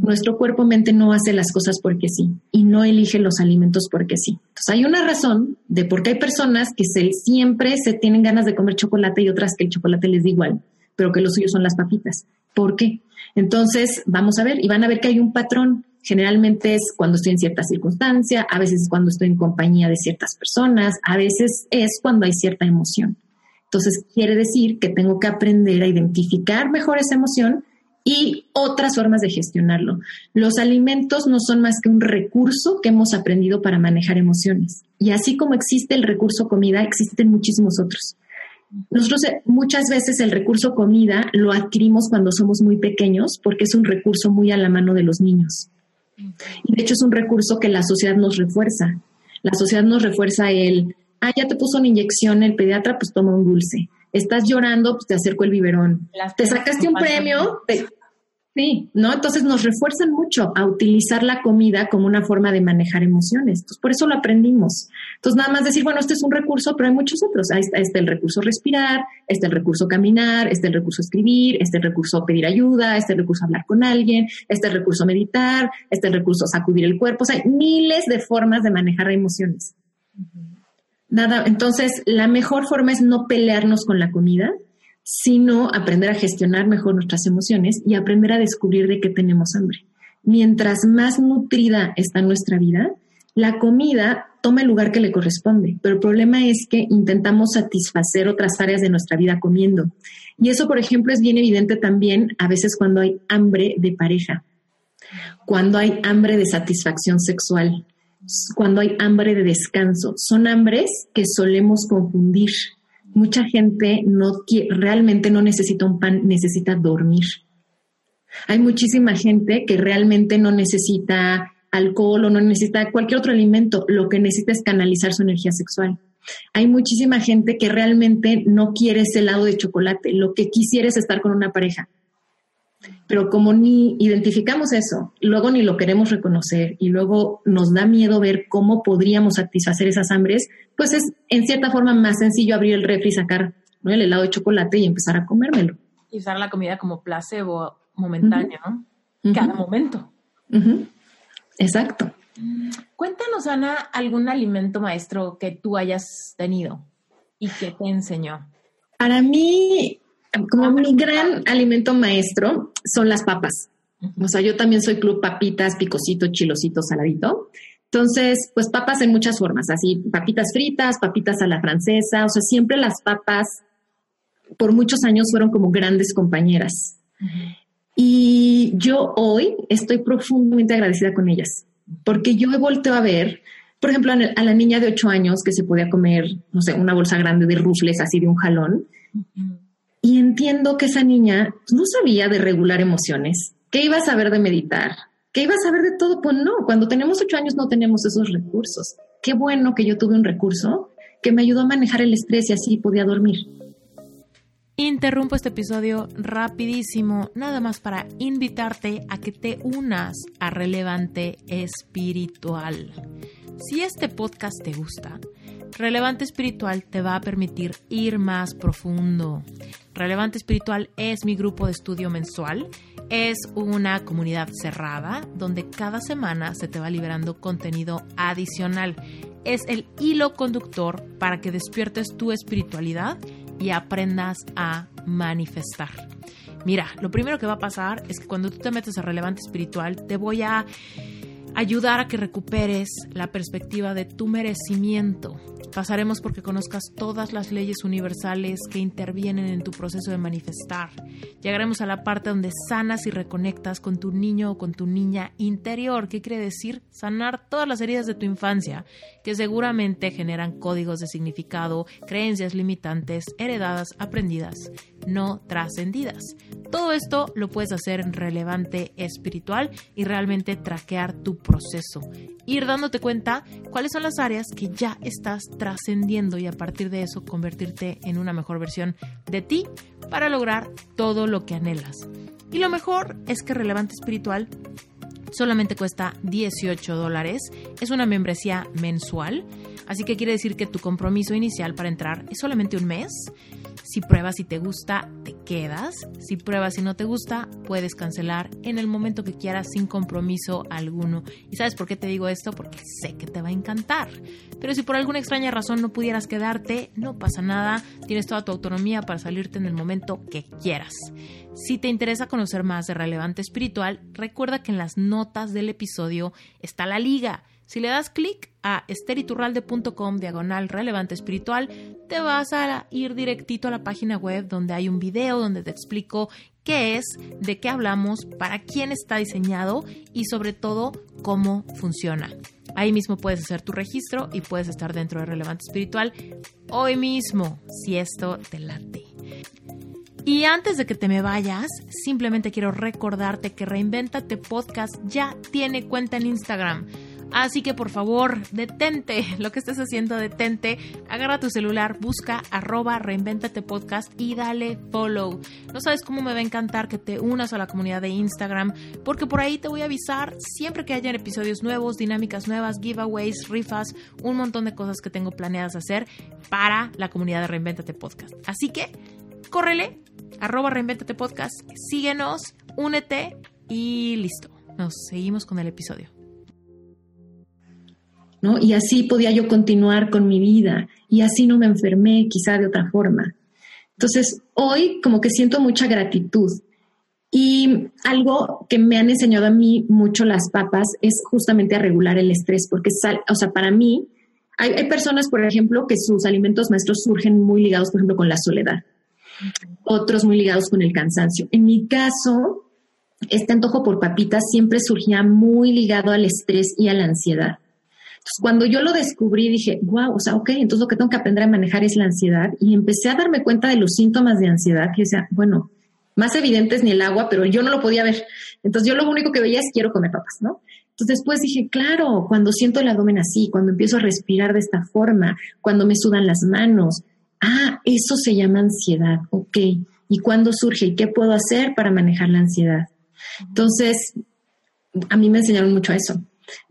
Nuestro cuerpo-mente no hace las cosas porque sí y no elige los alimentos porque sí. Entonces hay una razón de por qué hay personas que siempre se tienen ganas de comer chocolate y otras que el chocolate les da igual, pero que los suyos son las papitas. ¿Por qué? Entonces vamos a ver y van a ver que hay un patrón. Generalmente es cuando estoy en cierta circunstancia, a veces es cuando estoy en compañía de ciertas personas, a veces es cuando hay cierta emoción. Entonces quiere decir que tengo que aprender a identificar mejor esa emoción y otras formas de gestionarlo. Los alimentos no son más que un recurso que hemos aprendido para manejar emociones. Y así como existe el recurso comida, existen muchísimos otros. Nosotros eh, muchas veces el recurso comida lo adquirimos cuando somos muy pequeños porque es un recurso muy a la mano de los niños. Y de hecho es un recurso que la sociedad nos refuerza. La sociedad nos refuerza el, ah, ya te puso una inyección el pediatra, pues toma un dulce estás llorando, pues te acerco el biberón. te sacaste un premio, sí, ¿no? Entonces nos refuerzan mucho a utilizar la comida como una forma de manejar emociones. Entonces, por eso lo aprendimos. Entonces, nada más decir, bueno, este es un recurso, pero hay muchos otros. Ahí está, el recurso respirar, este el recurso caminar, este el recurso escribir, este el recurso pedir ayuda, este el recurso hablar con alguien, este el recurso meditar, este el recurso sacudir el cuerpo. O sea, hay miles de formas de manejar emociones. Nada, entonces la mejor forma es no pelearnos con la comida, sino aprender a gestionar mejor nuestras emociones y aprender a descubrir de qué tenemos hambre. Mientras más nutrida está nuestra vida, la comida toma el lugar que le corresponde, pero el problema es que intentamos satisfacer otras áreas de nuestra vida comiendo. Y eso, por ejemplo, es bien evidente también a veces cuando hay hambre de pareja, cuando hay hambre de satisfacción sexual, cuando hay hambre de descanso. Son hambres que solemos confundir. Mucha gente no realmente no necesita un pan, necesita dormir. Hay muchísima gente que realmente no necesita alcohol o no necesita cualquier otro alimento, lo que necesita es canalizar su energía sexual. Hay muchísima gente que realmente no quiere ese helado de chocolate, lo que quisiera es estar con una pareja. Pero como ni identificamos eso, luego ni lo queremos reconocer y luego nos da miedo ver cómo podríamos satisfacer esas hambres, pues es en cierta forma más sencillo abrir el refri, sacar el helado de chocolate y empezar a comérmelo. Y usar la comida como placebo momentáneo, ¿no? Cada momento. Exacto. Cuéntanos, Ana, algún alimento maestro que tú hayas tenido y que te enseñó. Para mí, como mi gran alimento maestro son las papas. O sea, yo también soy club papitas, picosito, chilosito, saladito. Entonces, pues papas en muchas formas, así papitas fritas, papitas a la francesa, o sea, siempre las papas por muchos años fueron como grandes compañeras. Y yo hoy estoy profundamente agradecida con ellas, porque yo he vuelto a ver, por ejemplo, a la niña de ocho años que se podía comer, no sé, una bolsa grande de rufles así de un jalón. Y entiendo que esa niña no sabía de regular emociones. ¿Qué iba a saber de meditar? ¿Qué iba a saber de todo? Pues no, cuando tenemos ocho años no tenemos esos recursos. Qué bueno que yo tuve un recurso que me ayudó a manejar el estrés y así podía dormir. Interrumpo este episodio rapidísimo, nada más para invitarte a que te unas a Relevante Espiritual. Si este podcast te gusta, Relevante Espiritual te va a permitir ir más profundo. Relevante Espiritual es mi grupo de estudio mensual. Es una comunidad cerrada donde cada semana se te va liberando contenido adicional. Es el hilo conductor para que despiertes tu espiritualidad y aprendas a manifestar. Mira, lo primero que va a pasar es que cuando tú te metes a relevante espiritual, te voy a ayudar a que recuperes la perspectiva de tu merecimiento. Pasaremos porque conozcas todas las leyes universales que intervienen en tu proceso de manifestar. Llegaremos a la parte donde sanas y reconectas con tu niño o con tu niña interior. ¿Qué quiere decir? Sanar todas las heridas de tu infancia, que seguramente generan códigos de significado, creencias limitantes, heredadas, aprendidas, no trascendidas. Todo esto lo puedes hacer relevante espiritual y realmente traquear tu proceso. Ir dándote cuenta cuáles son las áreas que ya estás trascendiendo y a partir de eso convertirte en una mejor versión de ti para lograr todo lo que anhelas. Y lo mejor es que Relevante Espiritual solamente cuesta 18 dólares. Es una membresía mensual, así que quiere decir que tu compromiso inicial para entrar es solamente un mes. Si pruebas y te gusta, te quedas. Si pruebas y no te gusta, puedes cancelar en el momento que quieras sin compromiso alguno. ¿Y sabes por qué te digo esto? Porque sé que te va a encantar. Pero si por alguna extraña razón no pudieras quedarte, no pasa nada. Tienes toda tu autonomía para salirte en el momento que quieras. Si te interesa conocer más de Relevante Espiritual, recuerda que en las notas del episodio está la liga si le das clic a esteriturralde.com diagonal relevante espiritual, te vas a ir directito a la página web donde hay un video donde te explico qué es, de qué hablamos, para quién está diseñado y sobre todo cómo funciona. Ahí mismo puedes hacer tu registro y puedes estar dentro de Relevante Espiritual hoy mismo, si esto te late. Y antes de que te me vayas, simplemente quiero recordarte que Reinventate Podcast ya tiene cuenta en Instagram. Así que por favor, detente lo que estés haciendo, detente, agarra tu celular, busca arroba reinventate podcast y dale follow. No sabes cómo me va a encantar que te unas a la comunidad de Instagram, porque por ahí te voy a avisar siempre que hayan episodios nuevos, dinámicas nuevas, giveaways, rifas, un montón de cosas que tengo planeadas hacer para la comunidad de Reinventate Podcast. Así que, córrele, arroba reinventate podcast, síguenos, únete y listo. Nos seguimos con el episodio. Y así podía yo continuar con mi vida y así no me enfermé quizá de otra forma. Entonces, hoy como que siento mucha gratitud y algo que me han enseñado a mí mucho las papas es justamente a regular el estrés, porque, o sea, para mí, hay, hay, personas, por ejemplo, que sus alimentos maestros surgen muy ligados, por ejemplo, con la soledad, otros muy ligados con el cansancio. En mi caso, este antojo por papitas siempre surgía muy ligado al estrés y a la ansiedad. Entonces, cuando yo lo descubrí, dije, wow, o sea, ok, entonces lo que tengo que aprender a manejar es la ansiedad. Y empecé a darme cuenta de los síntomas de ansiedad, que decía, bueno, más evidentes ni el agua, pero yo no lo podía ver. Entonces, yo lo único que veía es quiero comer papas, ¿no? Entonces, después dije, claro, cuando siento el abdomen así, cuando empiezo a respirar de esta forma, cuando me sudan las manos, ah, eso se llama ansiedad, ok. ¿Y cuándo surge? ¿Y qué puedo hacer para manejar la ansiedad? Entonces, a mí me enseñaron mucho eso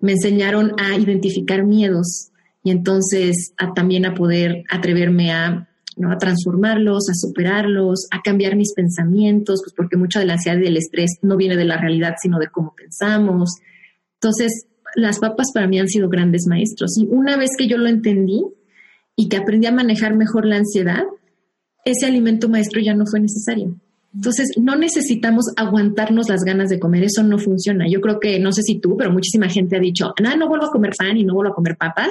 me enseñaron a identificar miedos y entonces a, también a poder atreverme a, ¿no? a transformarlos, a superarlos, a cambiar mis pensamientos, pues porque mucha de la ansiedad y del estrés no viene de la realidad, sino de cómo pensamos. Entonces, las papas para mí han sido grandes maestros. Y una vez que yo lo entendí y que aprendí a manejar mejor la ansiedad, ese alimento maestro ya no fue necesario. Entonces, no necesitamos aguantarnos las ganas de comer, eso no funciona. Yo creo que, no sé si tú, pero muchísima gente ha dicho, no, no vuelvo a comer pan y no vuelvo a comer papas.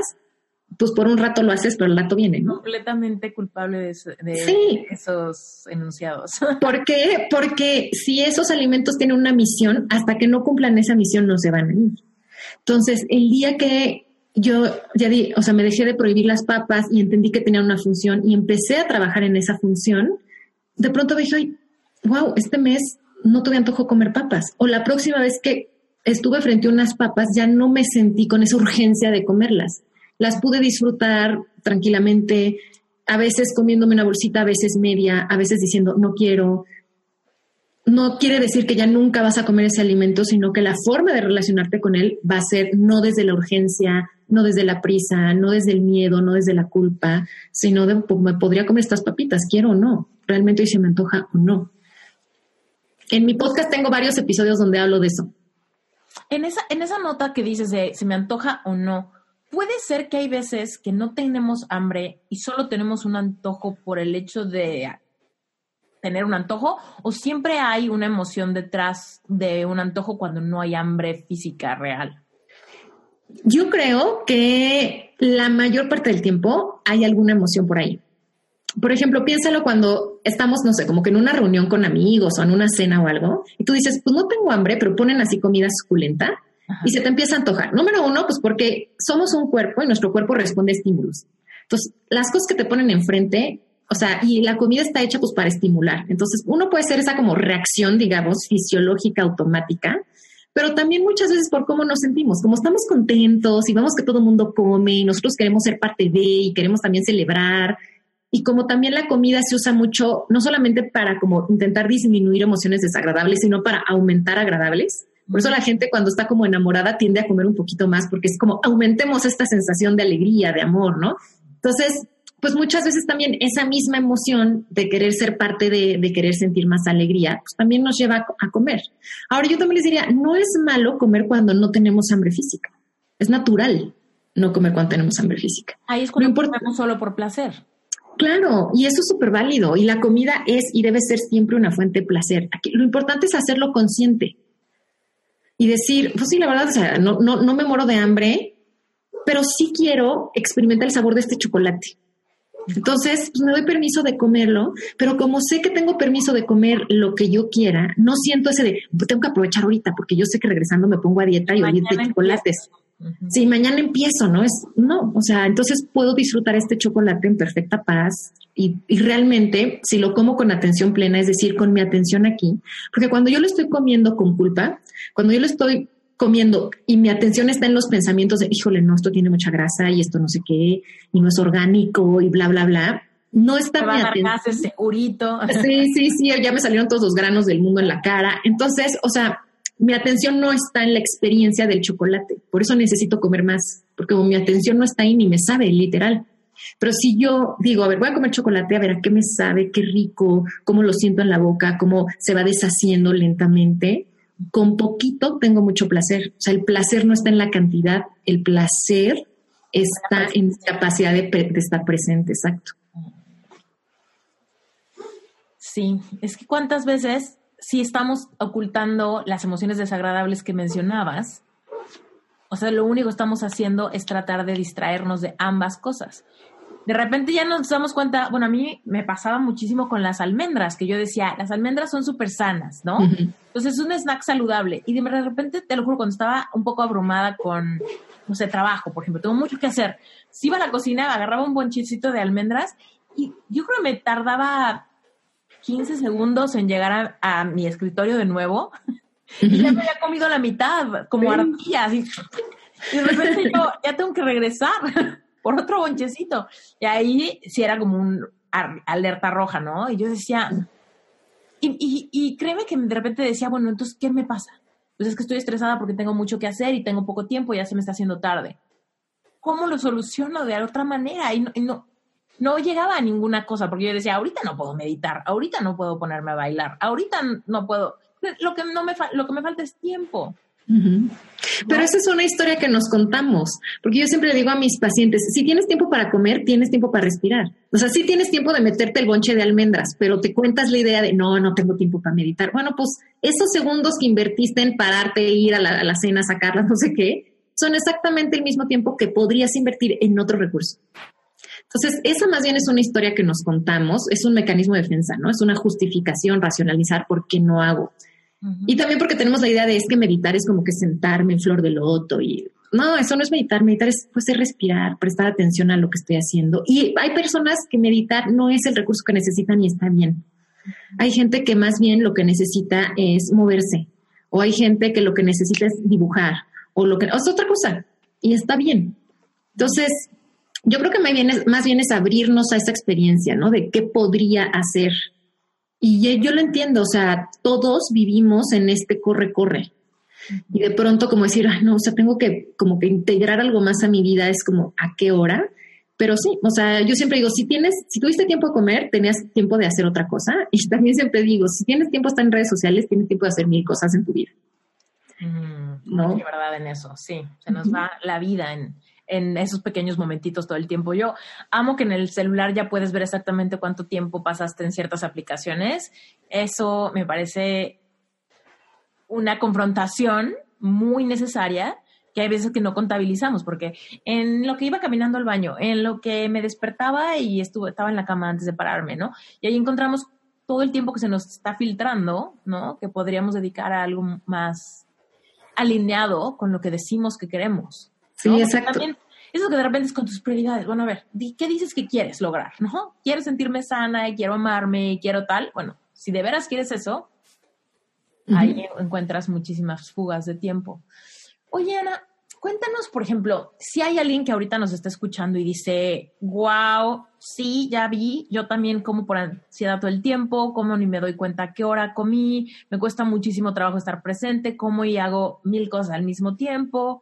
Pues por un rato lo haces, pero el rato viene, ¿no? Completamente culpable de, esos enunciados. ¿Por qué? Porque si esos alimentos tienen una misión, hasta que no cumplan esa misión no se van a ir. Entonces, el día que yo ya di, o sea, me dejé de prohibir las papas y entendí que tenían una función y empecé a trabajar en esa función, de pronto dije, wow, este mes no tuve antojo comer papas. O la próxima vez que estuve frente a unas papas ya no me sentí con esa urgencia de comerlas. Las pude disfrutar tranquilamente, a veces comiéndome una bolsita, a veces media, a veces diciendo no quiero. No quiere decir que ya nunca vas a comer ese alimento, sino que la forma de relacionarte con él va a ser no desde la urgencia, no desde la prisa, no desde el miedo, no desde la culpa, sino de pues, me podría comer estas papitas, quiero o no, realmente hoy se me antoja o no. En mi podcast tengo varios episodios donde hablo de eso. En esa, en esa nota que dices de se me antoja o no, puede ser que hay veces que no tenemos hambre y solo tenemos un antojo por el hecho de tener un antojo o siempre hay una emoción detrás de un antojo cuando no hay hambre física real? Yo creo que la mayor parte del tiempo hay alguna emoción por ahí. Por ejemplo, piénsalo cuando estamos, no sé, como que en una reunión con amigos o en una cena o algo, y tú dices, pues no tengo hambre, pero ponen así comida suculenta y se te empieza a antojar. Número uno, pues porque somos un cuerpo y nuestro cuerpo responde a estímulos. Entonces, las cosas que te ponen enfrente, o sea, y la comida está hecha pues para estimular. Entonces, uno puede ser esa como reacción, digamos, fisiológica automática, pero también muchas veces por cómo nos sentimos, como estamos contentos y vemos que todo el mundo come y nosotros queremos ser parte de y queremos también celebrar y como también la comida se usa mucho, no solamente para como intentar disminuir emociones desagradables, sino para aumentar agradables. Por eso la gente cuando está como enamorada tiende a comer un poquito más, porque es como aumentemos esta sensación de alegría, de amor, ¿no? Entonces, pues muchas veces también esa misma emoción de querer ser parte de, de querer sentir más alegría, pues también nos lleva a, comer. Ahora yo también les diría, no es malo comer cuando no tenemos hambre física. Es natural no comer cuando tenemos hambre física. Ahí es cuando comemos solo por placer. Claro, y eso es súper válido. Y la comida es y debe ser siempre una fuente de placer. Aquí, lo importante es hacerlo consciente y decir, pues sí, la verdad, o sea, no, no, no me muero de hambre, pero sí quiero experimentar el sabor de este chocolate. Entonces, pues me doy permiso de comerlo, pero como sé que tengo permiso de comer lo que yo quiera, no siento ese de, pues tengo que aprovechar ahorita porque yo sé que regresando me pongo a dieta y olvido de chocolates. Sí, mañana empiezo, ¿no? Es, no, o sea, entonces puedo disfrutar este chocolate en perfecta paz y, realmente si lo como con atención plena, es decir, con mi atención aquí, porque cuando yo lo estoy comiendo con culpa, cuando yo lo estoy comiendo y mi atención está en los pensamientos de, híjole, no, esto tiene mucha grasa y esto no sé qué, y no es orgánico y bla, bla, bla, no está mi atención. segurito. Sí, sí, sí, ya me salieron todos los granos del mundo en la cara. Entonces, o sea, mi atención no está en la experiencia del chocolate. Por eso necesito comer más, porque mi atención no está ahí ni me sabe, literal. Pero si yo digo, a ver, voy a comer chocolate, a ver a qué me sabe, qué rico, cómo lo siento en la boca, cómo se va deshaciendo lentamente, con poquito tengo mucho placer. O sea, el placer no está en la cantidad, el placer está en la capacidad de, de estar presente, exacto. Sí, es que cuántas veces si estamos ocultando las emociones desagradables que mencionabas, o sea, lo único que estamos haciendo es tratar de distraernos de ambas cosas. De repente ya nos damos cuenta, bueno, a mí me pasaba muchísimo con las almendras, que yo decía, las almendras son súper sanas, ¿no? Entonces es un snack saludable. Y de repente, te lo juro, cuando estaba un poco abrumada con, no sé, trabajo, por ejemplo, tengo mucho que hacer, si iba a la cocina, agarraba un bonchicito de almendras y yo creo que me tardaba 15 segundos en llegar a, mi escritorio de nuevo y ya me había comido la mitad, como ardillas. Y, de repente yo ya tengo que regresar por otro bonchecito. Y ahí sí era como un alerta roja, ¿no? Y yo decía, y, y, créeme que de repente decía, bueno, entonces, ¿qué me pasa? Pues es que estoy estresada porque tengo mucho que hacer y tengo poco tiempo, y ya se me está haciendo tarde. ¿Cómo lo soluciono de otra manera? Y no, no llegaba a ninguna cosa, porque yo decía, ahorita no puedo meditar, ahorita no puedo ponerme a bailar, ahorita no puedo, lo que, no me, lo que me falta es tiempo. Pero esa es una historia que nos contamos, porque yo siempre le digo a mis pacientes, si tienes tiempo para comer, tienes tiempo para respirar. O sea, sí tienes tiempo de meterte el bonche de almendras, pero te cuentas la idea de, no, no tengo tiempo para meditar. Bueno, pues esos segundos que invertiste en pararte, ir a la, a la cena, sacarlas, no sé qué, son exactamente el mismo tiempo que podrías invertir en otro recurso. Entonces, esa más bien es una historia que nos contamos, es un mecanismo de defensa, ¿no? Es una justificación, racionalizar por qué no hago. Y también porque tenemos la idea de es que meditar es como que sentarme en flor de loto y no, eso no es meditar, meditar es pues respirar, prestar atención a lo que estoy haciendo. Y hay personas que meditar no es el recurso que necesitan y está bien. Hay gente que más bien lo que necesita es moverse o hay gente que lo que necesita es dibujar o lo que o es otra cosa y está bien. Entonces, yo creo que más bien, es, más bien es abrirnos a esa experiencia, ¿no? De qué podría hacer. Y yo lo entiendo, o sea, todos vivimos en este corre-corre. Y de pronto como decir, no, o sea, tengo que como que integrar algo más a mi vida, es como a qué hora. Pero sí, o sea, yo siempre digo, si tienes, si tuviste tiempo de comer, tenías tiempo de hacer otra cosa. Y también siempre digo, si tienes tiempo de estar en redes sociales, tienes tiempo de hacer mil cosas en tu vida. ¿No? Hay verdad en eso, sí. Se nos va la vida en, en esos pequeños momentitos todo el tiempo. Yo amo que en el celular ya puedes ver exactamente cuánto tiempo pasaste en ciertas aplicaciones. Eso me parece una confrontación muy necesaria que hay veces que no contabilizamos, porque en lo que iba caminando al baño, en lo que me despertaba y estuve, estaba en la cama antes de pararme, ¿no? Y ahí encontramos todo el tiempo que se nos está filtrando, ¿no? Que podríamos dedicar a algo más alineado con lo que decimos que queremos. Sí, exacto. También eso que de repente es con tus prioridades. Bueno, a ver, ¿qué dices que quieres lograr? ¿No? Quiero sentirme sana y quiero amarme y quiero tal. Bueno, si de veras quieres eso, ahí encuentras muchísimas fugas de tiempo. Oye, Ana, cuéntanos, por ejemplo, si hay alguien que ahorita nos está escuchando y dice, wow, sí, ya vi, yo también como por ansiedad todo el tiempo, como ni me doy cuenta a qué hora comí, me cuesta muchísimo trabajo estar presente, como y hago mil cosas al mismo tiempo.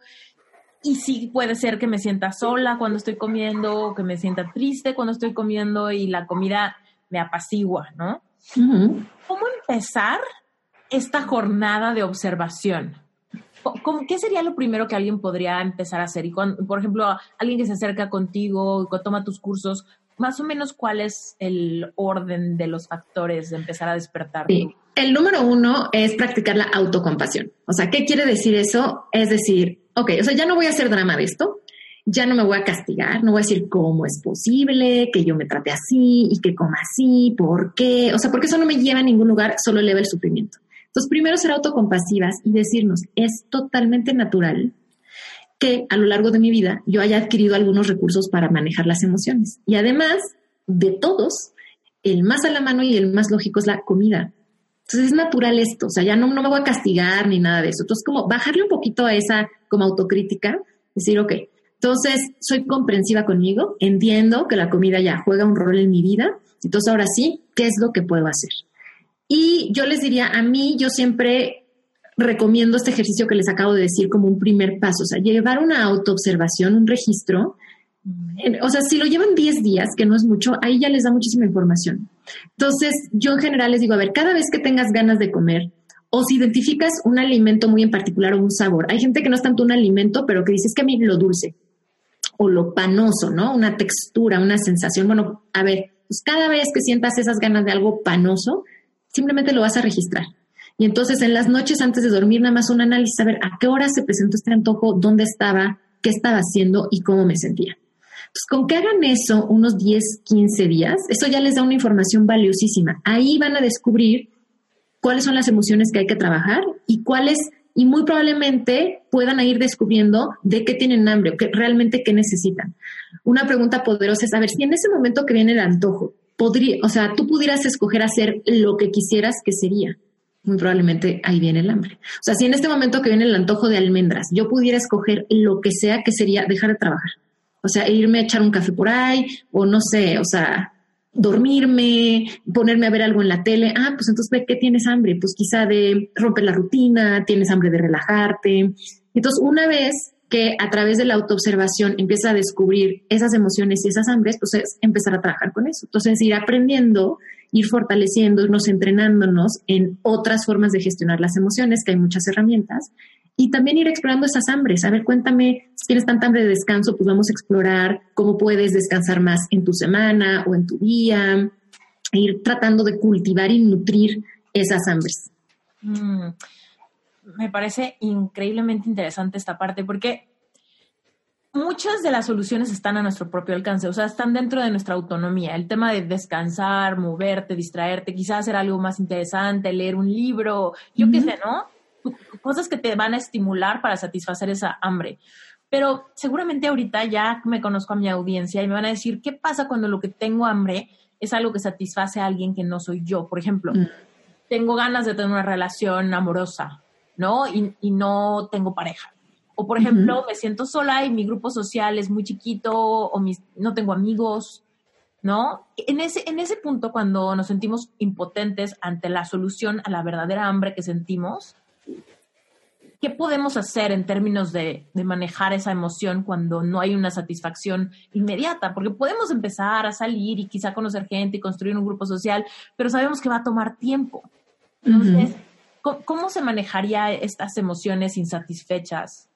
Y sí puede ser que me sienta sola cuando estoy comiendo, que me sienta triste cuando estoy comiendo y la comida me apacigua, ¿no? ¿Cómo empezar esta jornada de observación? ¿Cómo, ¿Qué sería lo primero que alguien podría empezar a hacer? Y cuando, por ejemplo, alguien que se acerca contigo, que toma tus cursos, más o menos cuál es el orden de los factores de empezar a despertar. Sí. El número uno es practicar la autocompasión. O sea, ¿qué quiere decir eso? Es decir, ok, o sea, ya no voy a hacer drama de esto, ya no me voy a castigar, no voy a decir cómo es posible que yo me trate así y que coma así, por qué, o sea, porque eso no me lleva a ningún lugar, solo eleva el sufrimiento. Entonces, primero ser autocompasivas y decirnos, es totalmente natural que a lo largo de mi vida yo haya adquirido algunos recursos para manejar las emociones. Y además, de todos, el más a la mano y el más lógico es la comida. Entonces es natural esto, o sea, ya no, no me voy a castigar ni nada de eso. Entonces, como bajarle un poquito a esa como autocrítica, decir, ok, entonces soy comprensiva conmigo, entiendo que la comida ya juega un rol en mi vida, entonces ahora sí, ¿qué es lo que puedo hacer? Y yo les diría, a mí yo siempre recomiendo este ejercicio que les acabo de decir como un primer paso, o sea, llevar una autoobservación, un registro. O sea, si lo llevan 10 días, que no es mucho, ahí ya les da muchísima información. Entonces, yo en general les digo, a ver, cada vez que tengas ganas de comer o si identificas un alimento muy en particular o un sabor, hay gente que no es tanto un alimento, pero que dices que a mí lo dulce o lo panoso, ¿no? Una textura, una sensación. Bueno, a ver, pues cada vez que sientas esas ganas de algo panoso, simplemente lo vas a registrar. Y entonces en las noches antes de dormir, nada más un análisis, a ver a qué hora se presentó este antojo, dónde estaba, qué estaba haciendo y cómo me sentía. Entonces, con que hagan eso unos 10, 15 días, eso ya les da una información valiosísima. Ahí van a descubrir cuáles son las emociones que hay que trabajar y cuáles, y muy probablemente puedan ir descubriendo de qué tienen hambre o qué, realmente qué necesitan. Una pregunta poderosa es, a ver, si en ese momento que viene el antojo, podría, o sea, tú pudieras escoger hacer lo que quisieras, ¿qué sería? Muy probablemente ahí viene el hambre. O sea, si en este momento que viene el antojo de almendras, yo pudiera escoger lo que sea, que sería dejar de trabajar o sea, irme a echar un café por ahí, o no sé, o sea, dormirme, ponerme a ver algo en la tele. Ah, pues entonces, ¿de qué tienes hambre? Pues quizá de romper la rutina, tienes hambre de relajarte. Entonces, una vez que a través de la autoobservación empieza a descubrir esas emociones y esas hambres, pues es empezar a trabajar con eso. Entonces, ir aprendiendo, ir fortaleciendo, irnos entrenándonos en otras formas de gestionar las emociones, que hay muchas herramientas, y también ir explorando esas hambres. A ver, cuéntame, si tienes tanta hambre de descanso, pues vamos a explorar cómo puedes descansar más en tu semana o en tu día, e ir tratando de cultivar y nutrir esas hambres. Mm, me parece increíblemente interesante esta parte porque muchas de las soluciones están a nuestro propio alcance, o sea, están dentro de nuestra autonomía. El tema de descansar, moverte, distraerte, quizás hacer algo más interesante, leer un libro, yo qué sé, ¿no? Cosas que te van a estimular para satisfacer esa hambre. Pero seguramente ahorita ya me conozco a mi audiencia y me van a decir, ¿qué pasa cuando lo que tengo hambre es algo que satisface a alguien que no soy yo? Por ejemplo, mm. tengo ganas de tener una relación amorosa, ¿no? Y, no tengo pareja. O por ejemplo, me siento sola y mi grupo social es muy chiquito o no tengo amigos, ¿no? En ese, en ese punto, cuando nos sentimos impotentes ante la solución a la verdadera hambre que sentimos, ¿qué podemos hacer en términos de, manejar esa emoción cuando no hay una satisfacción inmediata? Porque podemos empezar a salir y quizá conocer gente y construir un grupo social, pero sabemos que va a tomar tiempo. Entonces, ¿cómo, se manejaría estas emociones insatisfechas?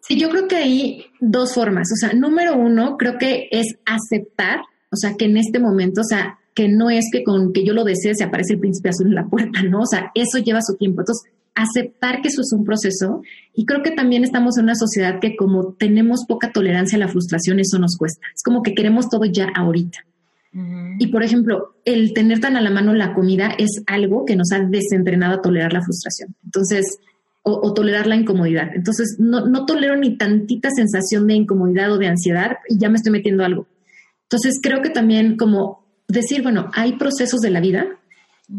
Sí, yo creo que hay dos formas. O sea, número uno, creo que es aceptar, o sea, que en este momento, o sea, que no es que con que yo lo desee se aparece el príncipe azul en la puerta, ¿no? O sea, eso lleva su tiempo. Entonces, aceptar que eso es un proceso y creo que también estamos en una sociedad que como tenemos poca tolerancia a la frustración, eso nos cuesta. Es como que queremos todo ya ahorita. Y por ejemplo, el tener tan a la mano la comida es algo que nos ha desentrenado a tolerar la frustración. Entonces, o, tolerar la incomodidad. Entonces, no, no tolero ni tantita sensación de incomodidad o de ansiedad y ya me estoy metiendo algo. Entonces, creo que también como decir, bueno, hay procesos de la vida,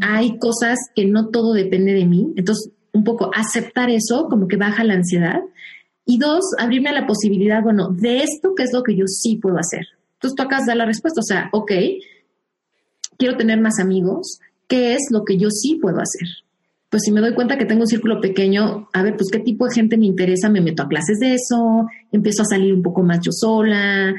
hay cosas que no todo depende de mí. Entonces, un poco aceptar eso, como que baja la ansiedad. Y dos, abrirme a la posibilidad, bueno, de esto, ¿qué es lo que yo sí puedo hacer? Entonces tú acabas de dar la respuesta, o sea, ok, quiero tener más amigos, ¿qué es lo que yo sí puedo hacer? Pues si me doy cuenta que tengo un círculo pequeño, a ver, pues qué tipo de gente me interesa, me meto a clases de eso, empiezo a salir un poco más yo sola,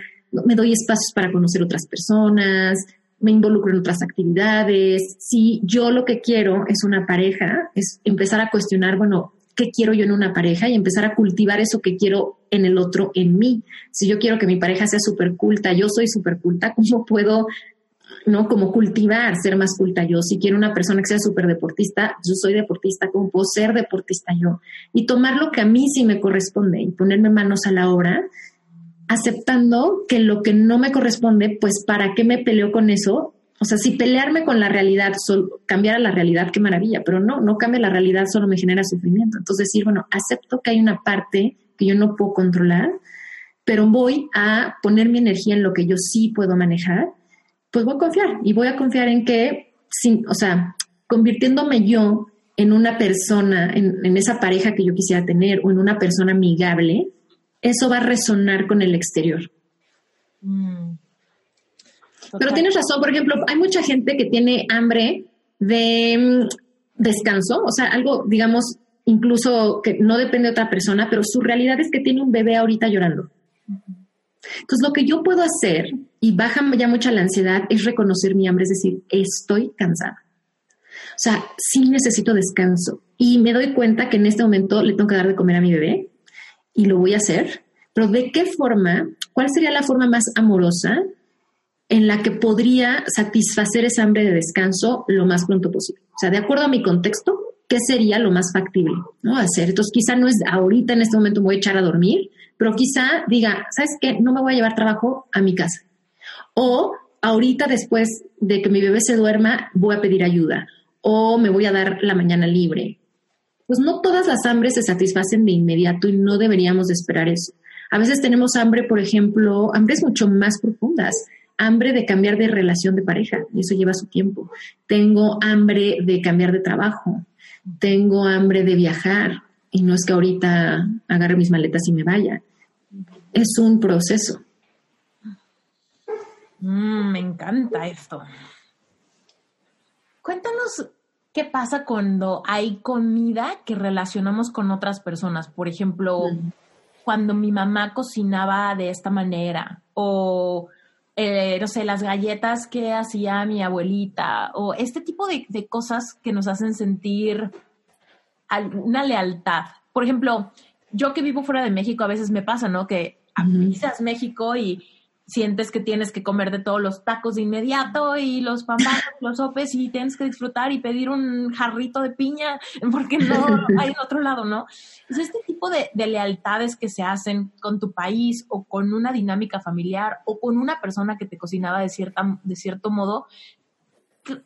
me doy espacios para conocer otras personas, me involucro en otras actividades. Si yo lo que quiero es una pareja, es empezar a cuestionar, bueno, ¿qué quiero yo en una pareja? Y empezar a cultivar eso que quiero en el otro, en mí. Si yo quiero que mi pareja sea súper culta, yo soy súper culta, ¿cómo puedo, no? Como cultivar, ser más culta yo. Si quiero una persona que sea súper deportista, yo soy deportista, ¿cómo puedo ser deportista yo? Y tomar lo que a mí sí me corresponde y ponerme manos a la obra aceptando que lo que no me corresponde, pues ¿para qué me peleo con eso? O sea, si pelearme con la realidad, cambiar a la realidad, qué maravilla, pero no, no cambia la realidad, solo me genera sufrimiento. Entonces decir, bueno, acepto que hay una parte que yo no puedo controlar, pero voy a poner mi energía en lo que yo sí puedo manejar, pues voy a confiar y voy a confiar en que, sin, o sea, convirtiéndome yo en una persona, en esa pareja que yo quisiera tener o en una persona amigable, eso va a resonar con el exterior. Mm. Pero tienes razón, por ejemplo, hay mucha gente que tiene hambre de mm, descanso, o sea, algo, digamos, incluso que no depende de otra persona, pero su realidad es que tiene un bebé ahorita llorando. Entonces, lo que yo puedo hacer, y baja ya mucha la ansiedad, es reconocer mi hambre, es decir, estoy cansada. O sea, sí necesito descanso. Y me doy cuenta que en este momento le tengo que dar de comer a mi bebé y lo voy a hacer, pero ¿de qué forma? ¿Cuál sería la forma más amorosa en la que podría satisfacer esa hambre de descanso lo más pronto posible? O sea, de acuerdo a mi contexto, ¿qué sería lo más factible ¿no? hacer? Entonces, quizá no es ahorita en este momento me voy a echar a dormir, pero quizá diga, ¿sabes qué? No me voy a llevar trabajo a mi casa. O ahorita después de que mi bebé se duerma, voy a pedir ayuda. O me voy a dar la mañana libre pues no todas las hambres se satisfacen de inmediato y no deberíamos de esperar eso. A veces tenemos hambre, por ejemplo, hambres mucho más profundas, hambre de cambiar de relación de pareja, y eso lleva su tiempo. Tengo hambre de cambiar de trabajo, tengo hambre de viajar, y no es que ahorita agarre mis maletas y me vaya. Es un proceso. Mm, me encanta esto. Cuéntanos ¿Qué pasa cuando hay comida que relacionamos con otras personas? Por ejemplo, cuando mi mamá cocinaba de esta manera o, eh, no sé, las galletas que hacía mi abuelita o este tipo de, cosas que nos hacen sentir una lealtad. Por ejemplo, yo que vivo fuera de México a veces me pasa, ¿no? Que pisas México y sientes que tienes que comer de todos los tacos de inmediato y los pambazos, los sopes y tienes que disfrutar y pedir un jarrito de piña porque no hay en otro lado, ¿no? Es este tipo de, lealtades que se hacen con tu país o con una dinámica familiar o con una persona que te cocinaba de, cierta, de cierto modo.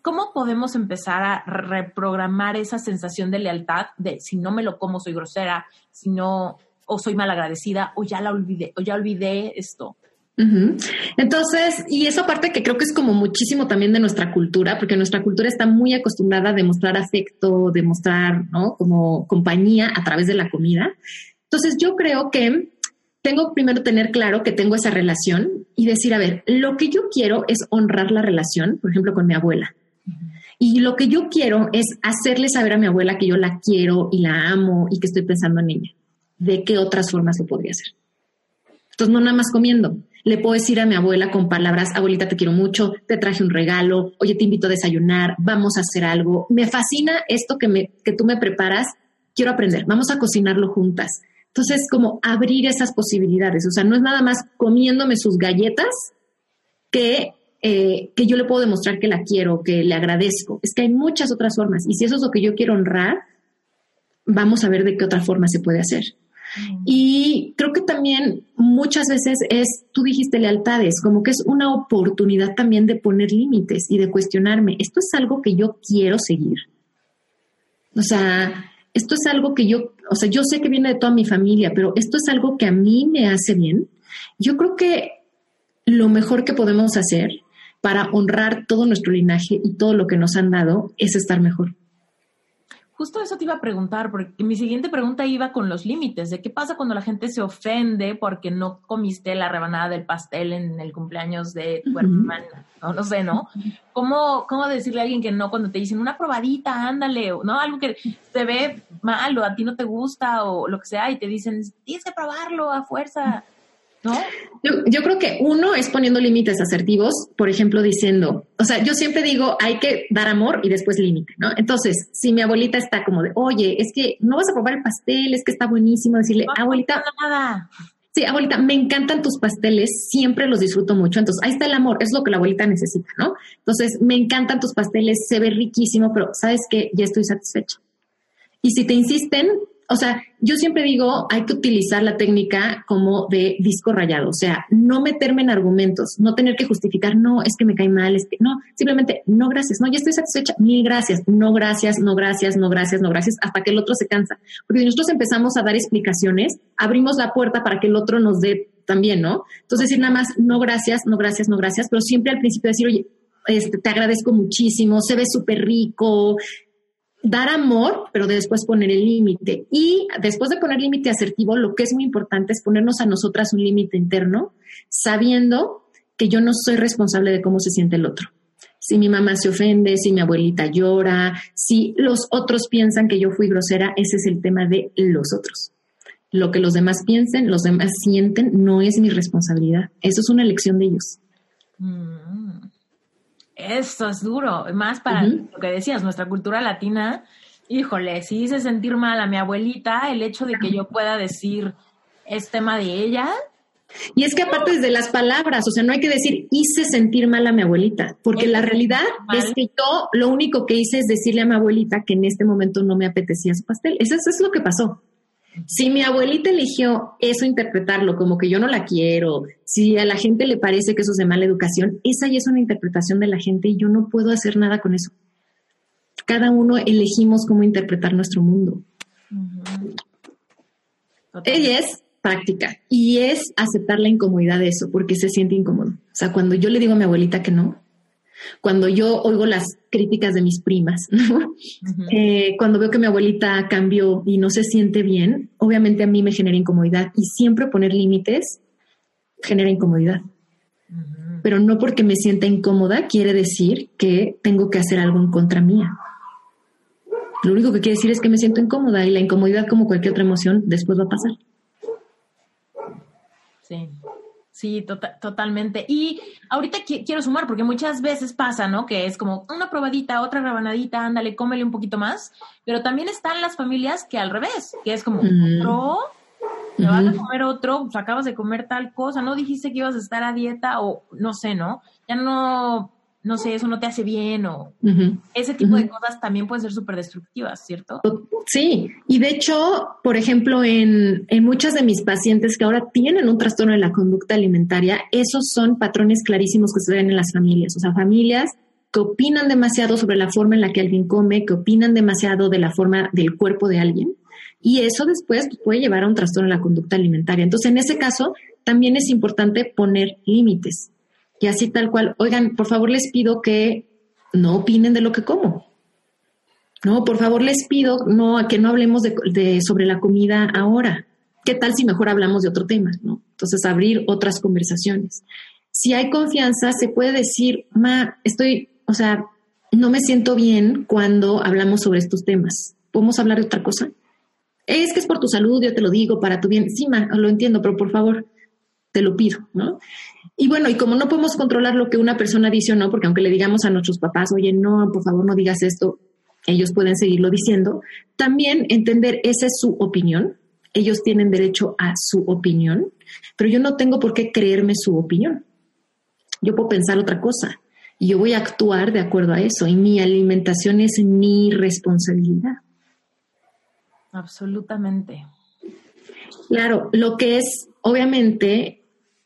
¿Cómo podemos empezar a reprogramar esa sensación de lealtad de si no me lo como soy grosera, si no o soy malagradecida o ya la olvidé o ya olvidé esto? Entonces, y eso aparte que creo que es como muchísimo también de nuestra cultura, porque nuestra cultura está muy acostumbrada a demostrar afecto, demostrar, ¿no? Como compañía a través de la comida. Entonces, yo creo que tengo primero tener claro que tengo esa relación y decir, a ver, lo que yo quiero es honrar la relación, por ejemplo, con mi abuela. Y lo que yo quiero es hacerle saber a mi abuela que yo la quiero y la amo y que estoy pensando en ella. ¿De qué otras formas se podría hacer? Entonces, no nada más comiendo. Le puedo decir a mi abuela con palabras, abuelita, te quiero mucho, te traje un regalo, oye, te invito a desayunar, vamos a hacer algo. Me fascina esto que, me, que tú me preparas, quiero aprender, vamos a cocinarlo juntas. Entonces, como abrir esas posibilidades. O sea, no es nada más comiéndome sus galletas que eh, que yo le puedo demostrar que la quiero, que le agradezco. Es que hay muchas otras formas. Y si eso es lo que yo quiero honrar, vamos a ver de qué otra forma se puede hacer. Mm. Y creo que también muchas veces es, tú dijiste lealtades, como que es una oportunidad también de poner límites y de cuestionarme, ¿esto es algo que yo quiero seguir? O sea, esto es algo que yo, o sea, yo sé que viene de toda mi familia, pero esto es algo que a mí me hace bien. Yo creo que lo mejor que podemos hacer para honrar todo nuestro linaje y todo lo que nos han dado es estar mejor. Justo eso te iba a preguntar, porque mi siguiente pregunta iba con los límites, de qué pasa cuando la gente se ofende porque no comiste la rebanada del pastel en el cumpleaños de tu hermana, no, no sé, ¿no? ¿Cómo, ¿Cómo decirle a alguien que no cuando te dicen una probadita, ándale, ¿no? Algo que te ve mal o a ti no te gusta o lo que sea y te dicen, tienes que probarlo a fuerza. ¿No? Yo, creo que uno es poniendo límites asertivos, por ejemplo, diciendo, o sea, yo siempre digo, hay que dar amor y después límite, ¿no? Entonces, si mi abuelita está como de, oye, es que no vas a probar el pastel, es que está buenísimo, decirle, abuelita, nada. Sí, abuelita, me encantan tus pasteles, siempre los disfruto mucho. Entonces, ahí está el amor, es lo que la abuelita necesita, ¿no? Entonces, me encantan tus pasteles, se ve riquísimo, pero sabes que ya estoy satisfecha. Y si te insisten, o sea, yo siempre digo, hay que utilizar la técnica como de disco rayado, o sea, no meterme en argumentos, no tener que justificar, no, es que me cae mal, es que no, simplemente, no, gracias, no, ya estoy satisfecha, ni gracias, no, gracias, no, gracias, no, gracias, no, gracias, hasta que el otro se cansa. Porque si nosotros empezamos a dar explicaciones, abrimos la puerta para que el otro nos dé también, ¿no? Entonces decir nada más, no, gracias, no, gracias, no, gracias, pero siempre al principio decir, oye, este, te agradezco muchísimo, se ve súper rico, dar amor, pero después poner el límite. Y después de poner límite asertivo, lo que es muy importante es ponernos a nosotras un límite interno, sabiendo que yo no soy responsable de cómo se siente el otro. Si mi mamá se ofende, si mi abuelita llora, si los otros piensan que yo fui grosera, ese es el tema de los otros. Lo que los demás piensen, los demás sienten, no es mi responsabilidad. Eso es una elección de ellos. Mm. Eso es duro, más para lo que decías, nuestra cultura latina, híjole, si hice sentir mal a mi abuelita, el hecho de que yo pueda decir es tema de ella. Y es que aparte desde las palabras, o sea, no hay que decir hice sentir mal a mi abuelita, porque la realidad es que yo lo único que hice es decirle a mi abuelita que en este momento no me apetecía su pastel. Eso, eso es lo que pasó. Si mi abuelita eligió eso interpretarlo como que yo no la quiero, si a la gente le parece que eso es de mala educación, esa ya es una interpretación de la gente y yo no puedo hacer nada con eso. Cada uno elegimos cómo interpretar nuestro mundo. Ella es práctica y es aceptar la incomodidad de eso porque se siente incómodo. O sea, cuando yo le digo a mi abuelita que no, cuando yo oigo las críticas de mis primas, eh, cuando veo que mi abuelita cambió y no se siente bien, obviamente a mí me genera incomodidad y siempre poner límites genera incomodidad. Pero no porque me sienta incómoda quiere decir que tengo que hacer algo en contra mía. Lo único que quiere decir es que me siento incómoda y la incomodidad, como cualquier otra emoción, después va a pasar. Sí. Sí, tota-, totalmente. Y ahorita quiero sumar, porque muchas veces pasa, ¿no? Que es como una probadita, otra rabanadita, ándale, cómele un poquito más. Pero también están las familias que al revés, que es como, otro, te vas a comer otro, pues acabas de comer tal cosa, no dijiste que ibas a estar a dieta o no sé, ¿no? Ya no no sé, eso no te hace bien o ese tipo de cosas también pueden ser súper destructivas, ¿cierto? Sí, y de hecho, por ejemplo, en, en muchas de mis pacientes que ahora tienen un trastorno de la conducta alimentaria, esos son patrones clarísimos que se ven en las familias, o sea, familias que opinan demasiado sobre la forma en la que alguien come, que opinan demasiado de la forma del cuerpo de alguien, y eso después puede llevar a un trastorno de la conducta alimentaria. Entonces, en ese caso, también es importante poner límites y así tal cual, oigan, por favor les pido que no opinen de lo que como. No, por favor les pido no, que no hablemos de, sobre la comida ahora. ¿Qué tal si mejor hablamos de otro tema? ¿no? Entonces, abrir otras conversaciones. Si hay confianza, se puede decir, ma, estoy, o sea, no me siento bien cuando hablamos sobre estos temas. ¿Podemos hablar de otra cosa? Es que es por tu salud, yo te lo digo, para tu bien. Sí, ma, lo entiendo, pero por favor, te lo pido, ¿no? Y bueno, y como no podemos controlar lo que una persona dice o no, porque aunque le digamos a nuestros papás, oye, no, por favor, no digas esto, ellos pueden seguirlo diciendo, también entender esa es su opinión, ellos tienen derecho a su opinión, pero yo no tengo por qué creerme su opinión. Yo puedo pensar otra cosa y yo voy a actuar de acuerdo a eso y mi alimentación es mi responsabilidad. Absolutamente. Claro, lo que es, obviamente,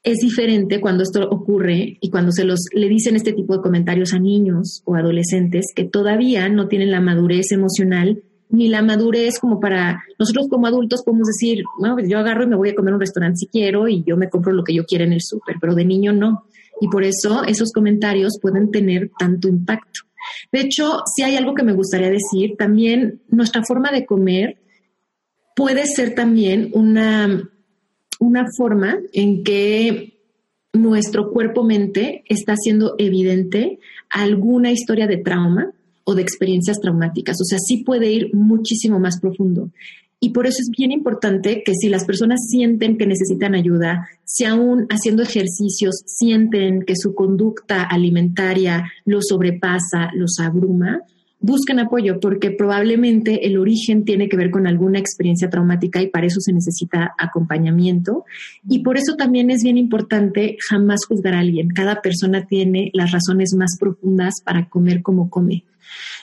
es diferente cuando esto ocurre y cuando se los le dicen este tipo de comentarios a niños o adolescentes que todavía no tienen la madurez emocional ni la madurez como para nosotros como adultos podemos decir, bueno, pues yo agarro y me voy a comer a un restaurante si quiero y yo me compro lo que yo quiera en el súper, pero de niño no. Y por eso esos comentarios pueden tener tanto impacto. De hecho, si hay algo que me gustaría decir, también nuestra forma de comer puede ser también una, una forma en que nuestro cuerpo-mente está haciendo evidente alguna historia de trauma o de experiencias traumáticas. O sea, sí puede ir muchísimo más profundo. Y por eso es bien importante que si las personas sienten que necesitan ayuda, si aún haciendo ejercicios sienten que su conducta alimentaria los sobrepasa, los abruma, busquen apoyo porque probablemente el origen tiene que ver con alguna experiencia traumática y para eso se necesita acompañamiento. Y por eso también es bien importante jamás juzgar a alguien. Cada persona tiene las razones más profundas para comer como come.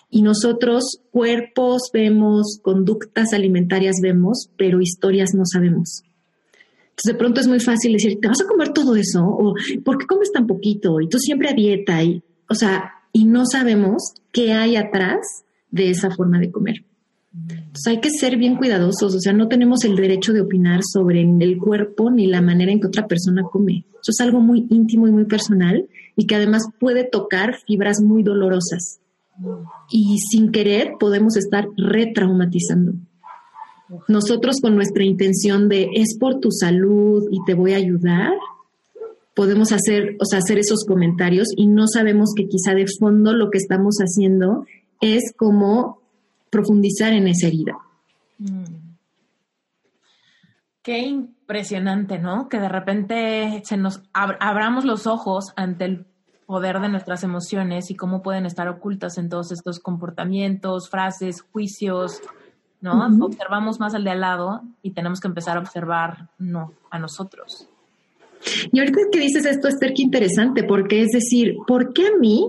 Y nosotros cuerpos vemos, conductas alimentarias vemos, pero historias no sabemos. Entonces de pronto es muy fácil decir, ¿te vas a comer todo eso? ¿O por qué comes tan poquito? Y tú siempre a dieta. Y, o sea, y no sabemos qué hay atrás de esa forma de comer. Entonces hay que ser bien cuidadosos, o sea, no tenemos el derecho de opinar sobre el cuerpo ni la manera en que otra persona come. Eso es algo muy íntimo y muy personal y que además puede tocar fibras muy dolorosas. Y sin querer podemos estar retraumatizando. Nosotros con nuestra intención de es por tu salud y te voy a ayudar, podemos hacer, o sea, hacer esos comentarios y no sabemos que quizá de fondo lo que estamos haciendo es como profundizar en esa herida. Mm. Qué impresionante, ¿no? Que de repente se nos abramos los ojos ante el poder de nuestras emociones y cómo pueden estar ocultas en todos estos comportamientos, frases, juicios, ¿no? Observamos más al de al lado y tenemos que empezar a observar, no, a nosotros. Y ahorita que dices esto, Esther, qué interesante, porque es decir, ¿por qué a mí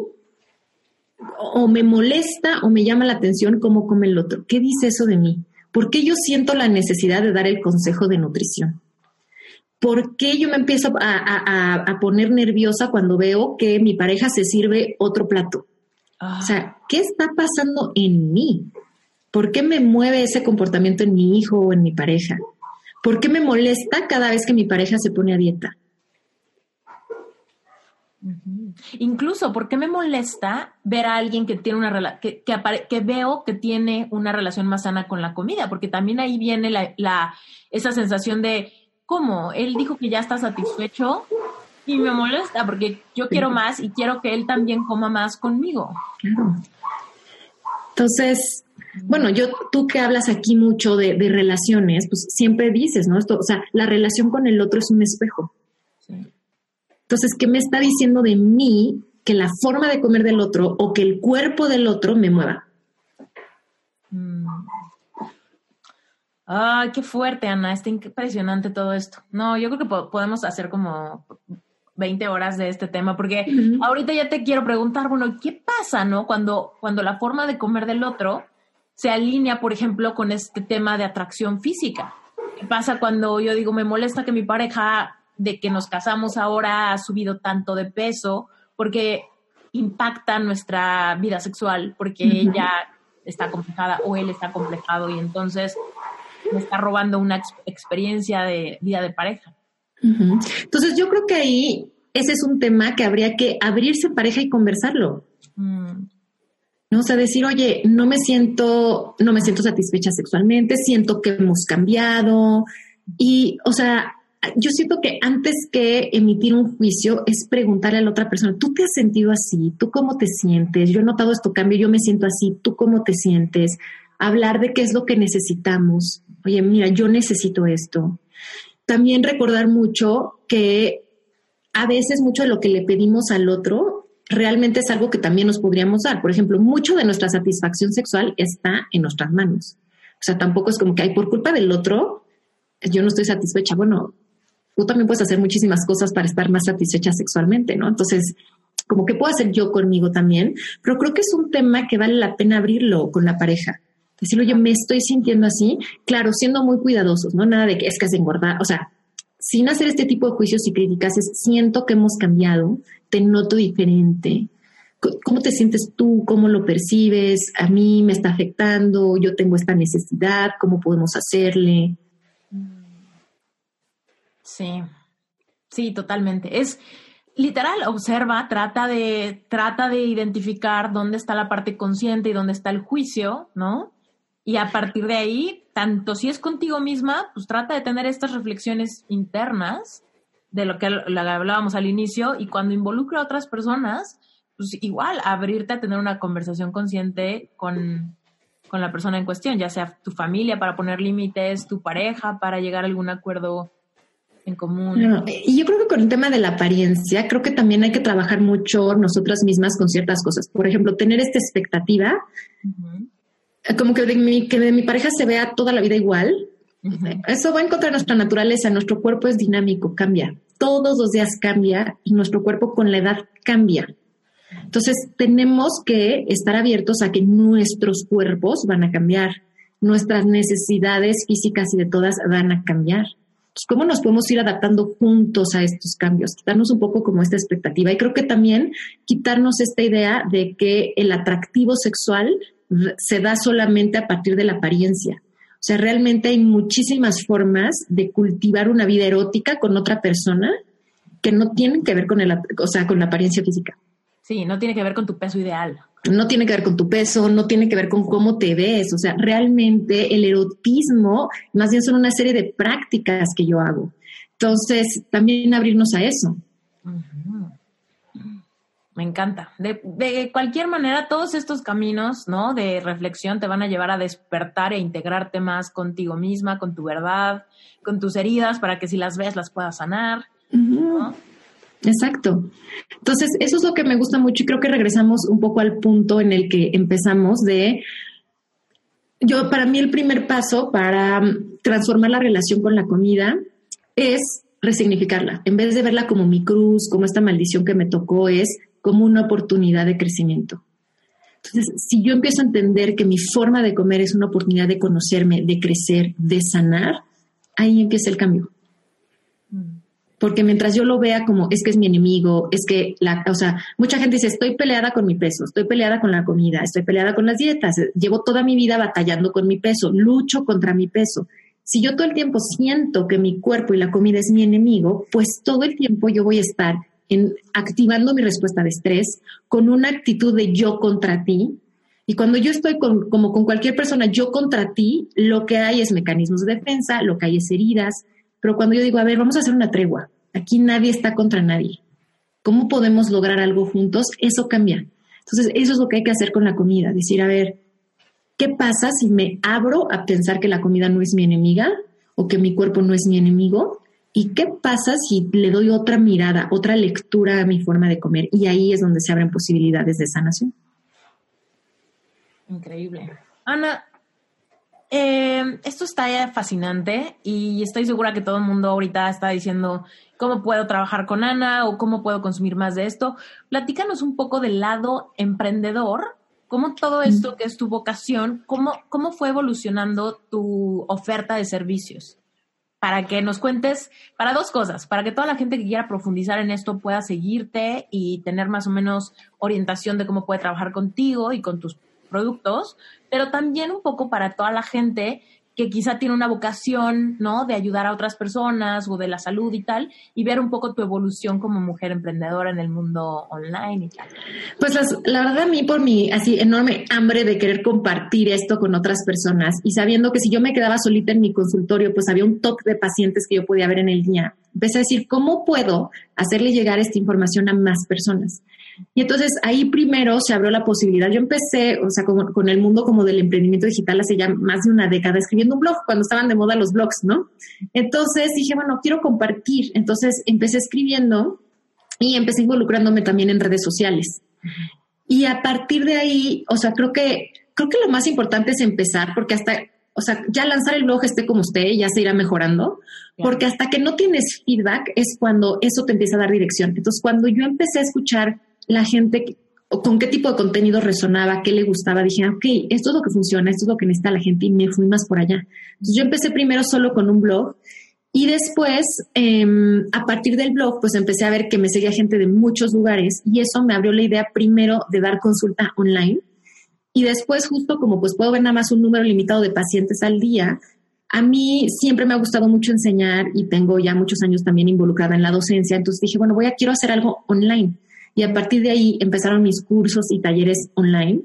o me molesta o me llama la atención cómo come el otro? ¿Qué dice eso de mí? ¿Por qué yo siento la necesidad de dar el consejo de nutrición? ¿Por qué yo me empiezo a, poner nerviosa cuando veo que mi pareja se sirve otro plato? O sea, ¿qué está pasando en mí? ¿Por qué me mueve ese comportamiento en mi hijo o en mi pareja? ¿Por qué me molesta cada vez que mi pareja se pone a dieta? Incluso, ¿por qué me molesta ver a alguien que tiene una que, que, veo que tiene una relación más sana con la comida? Porque también ahí viene la, esa sensación de cómo él dijo que ya está satisfecho y me molesta porque yo quiero más y quiero que él también coma más conmigo. Entonces, bueno, yo, tú que hablas aquí mucho de, de, relaciones, pues siempre dices, ¿no? Esto, o sea, la relación con el otro es un espejo. Entonces, ¿qué me está diciendo de mí que la forma de comer del otro o que el cuerpo del otro me mueva? Mm. Ay, qué fuerte, Ana. Está impresionante todo esto. No, yo creo que podemos hacer como 20 horas de este tema, porque ahorita ya te quiero preguntar, bueno, ¿qué pasa, no? Cuando, cuando la forma de comer del otro se alinea, por ejemplo, con este tema de atracción física. ¿Qué pasa cuando yo digo, me molesta que mi pareja de que nos casamos ahora ha subido tanto de peso, porque impacta nuestra vida sexual, porque ella está complejada o él está complejado y entonces me está robando una experiencia de vida de pareja. Entonces yo creo que ahí ese es un tema que habría que abrirse pareja y conversarlo. Mm. ¿no? O sea, decir, oye, no me siento, no me siento satisfecha sexualmente, siento que hemos cambiado. Y, o sea, yo siento que antes que emitir un juicio es preguntarle a la otra persona, ¿tú te has sentido así? ¿Tú cómo te sientes? Yo he notado esto cambio, yo me siento así, ¿tú cómo te sientes? Hablar de qué es lo que necesitamos. Oye, mira, yo necesito esto. También recordar mucho que a veces mucho de lo que le pedimos al otro realmente es algo que también nos podríamos dar. Por ejemplo, mucho de nuestra satisfacción sexual está en nuestras manos. O sea, tampoco es como que hay por culpa del otro, yo no estoy satisfecha. Bueno, tú también puedes hacer muchísimas cosas para estar más satisfecha sexualmente, ¿no? Entonces, como que puedo hacer yo conmigo también, pero creo que es un tema que vale la pena abrirlo con la pareja. Decirlo, yo me estoy sintiendo así, claro, siendo muy cuidadosos, ¿no? Nada de que es que has engordado, o sea, sin hacer este tipo de juicios y críticas, es siento que hemos cambiado, te noto diferente. ¿Cómo te sientes tú? ¿Cómo lo percibes? A mí me está afectando, yo tengo esta necesidad, ¿cómo podemos hacerle? Sí, sí, totalmente. Es literal, observa, trata de, trata de identificar dónde está la parte consciente y dónde está el juicio, ¿no? Y a partir de ahí, tanto si es contigo misma, pues trata de tener estas reflexiones internas de lo que hablábamos al inicio y cuando involucra a otras personas, pues igual abrirte a tener una conversación consciente con, con la persona en cuestión, ya sea tu familia para poner límites, tu pareja para llegar a algún acuerdo en común. y yo creo que con el tema de la apariencia, creo que también hay que trabajar mucho nosotras mismas con ciertas cosas. Por ejemplo, tener esta expectativa como que de, mi, que de mi pareja se vea toda la vida igual. Eso va en contra de nuestra naturaleza. Nuestro cuerpo es dinámico, cambia. Todos los días cambia y nuestro cuerpo con la edad cambia. Entonces tenemos que estar abiertos a que nuestros cuerpos van a cambiar, nuestras necesidades físicas y de todas van a cambiar. ¿Cómo nos podemos ir adaptando juntos a estos cambios? Quitarnos un poco como esta expectativa y creo que también quitarnos esta idea de que el atractivo sexual se da solamente a partir de la apariencia. O sea, realmente hay muchísimas formas de cultivar una vida erótica con otra persona que no tienen que ver con, el, o sea, con la apariencia física. Sí, no tiene que ver con tu peso ideal. No tiene que ver con tu peso, no tiene que ver con cómo te ves. O sea, realmente el erotismo más bien son una serie de prácticas que yo hago. Entonces, también abrirnos a eso. Me encanta. De, cualquier manera, todos estos caminos, ¿no? De reflexión te van a llevar a despertar e integrarte más contigo misma, con tu verdad, con tus heridas, para que si las ves las puedas sanar. Exacto. Entonces, eso es lo que me gusta mucho y creo que regresamos un poco al punto en el que empezamos de, yo, para mí el primer paso para mm, transformar la relación con la comida es resignificarla. En vez de verla como mi cruz, como esta maldición que me tocó, es como una oportunidad de crecimiento. Entonces, si yo empiezo a entender que mi forma de comer es una oportunidad de conocerme, de crecer, de sanar, ahí empieza el cambio. Porque mientras yo lo vea como es que es mi enemigo, es que la, o sea, mucha gente dice, estoy peleada con mi peso, estoy peleada con la comida, estoy peleada con las dietas, llevo toda mi vida batallando con mi peso, lucho contra mi peso. Si yo todo el tiempo siento que mi cuerpo y la comida es mi enemigo, pues todo el tiempo yo voy a estar en activando mi respuesta de estrés con una actitud de yo contra ti. Y cuando yo estoy como con cualquier persona, yo contra ti, lo que hay es mecanismos de defensa, lo que hay es heridas. Pero cuando yo digo, a ver, vamos a hacer una tregua, aquí nadie está contra nadie. ¿Cómo podemos lograr algo juntos? Eso cambia. Entonces, eso es lo que hay que hacer con la comida. Decir, a ver, ¿qué pasa si me abro a pensar que la comida no es mi enemiga o que mi cuerpo no es mi enemigo? ¿Y qué pasa si le doy otra mirada, otra lectura a mi forma de comer? Y ahí es donde se abren posibilidades de sanación. Increíble. Ana, eh, esto está fascinante y estoy segura que todo el mundo ahorita está diciendo cómo puedo trabajar con Ana o cómo puedo consumir más de esto. Platícanos un poco del lado emprendedor, cómo todo esto que es tu vocación, cómo, cómo fue evolucionando tu oferta de servicios. Para que nos cuentes, para dos cosas, para que toda la gente que quiera profundizar en esto pueda seguirte y tener más o menos orientación de cómo puede trabajar contigo y con tus productos, pero también un poco para toda la gente que quizá tiene una vocación, ¿no? De ayudar a otras personas o de la salud y tal, y ver un poco tu evolución como mujer emprendedora en el mundo online y tal. Pues la verdad a mí por mi así enorme hambre de querer compartir esto con otras personas y sabiendo que si yo me quedaba solita en mi consultorio, pues había un top de pacientes que yo podía ver en el día. Empecé a decir, ¿cómo puedo hacerle llegar esta información a más personas? Y entonces ahí primero se abrió la posibilidad. Yo empecé, o sea, con, con, el mundo como del emprendimiento digital hace ya más de una década, escribiendo un blog, cuando estaban de moda los blogs, ¿no? Entonces dije, bueno, quiero compartir. Entonces empecé escribiendo y empecé involucrándome también en redes sociales. Y a partir de ahí, o sea, creo que, creo que lo más importante es empezar, porque hasta, o sea, ya lanzar el blog esté como usted, ya se irá mejorando, porque hasta que no tienes feedback es cuando eso te empieza a dar dirección. Entonces, cuando yo empecé a escuchar la gente con qué tipo de contenido resonaba, qué le gustaba, dije, ok, esto es lo que funciona, esto es lo que necesita la gente y me fui más por allá. Entonces yo empecé primero solo con un blog y después, em, a partir del blog, pues empecé a ver que me seguía gente de muchos lugares y eso me abrió la idea primero de dar consulta online. Y después, justo como pues puedo ver nada más un número limitado de pacientes al día, a mí siempre me ha gustado mucho enseñar y tengo ya muchos años también involucrada en la docencia. Entonces dije, bueno, voy a quiero hacer algo online. Y a partir de ahí empezaron mis cursos y talleres online.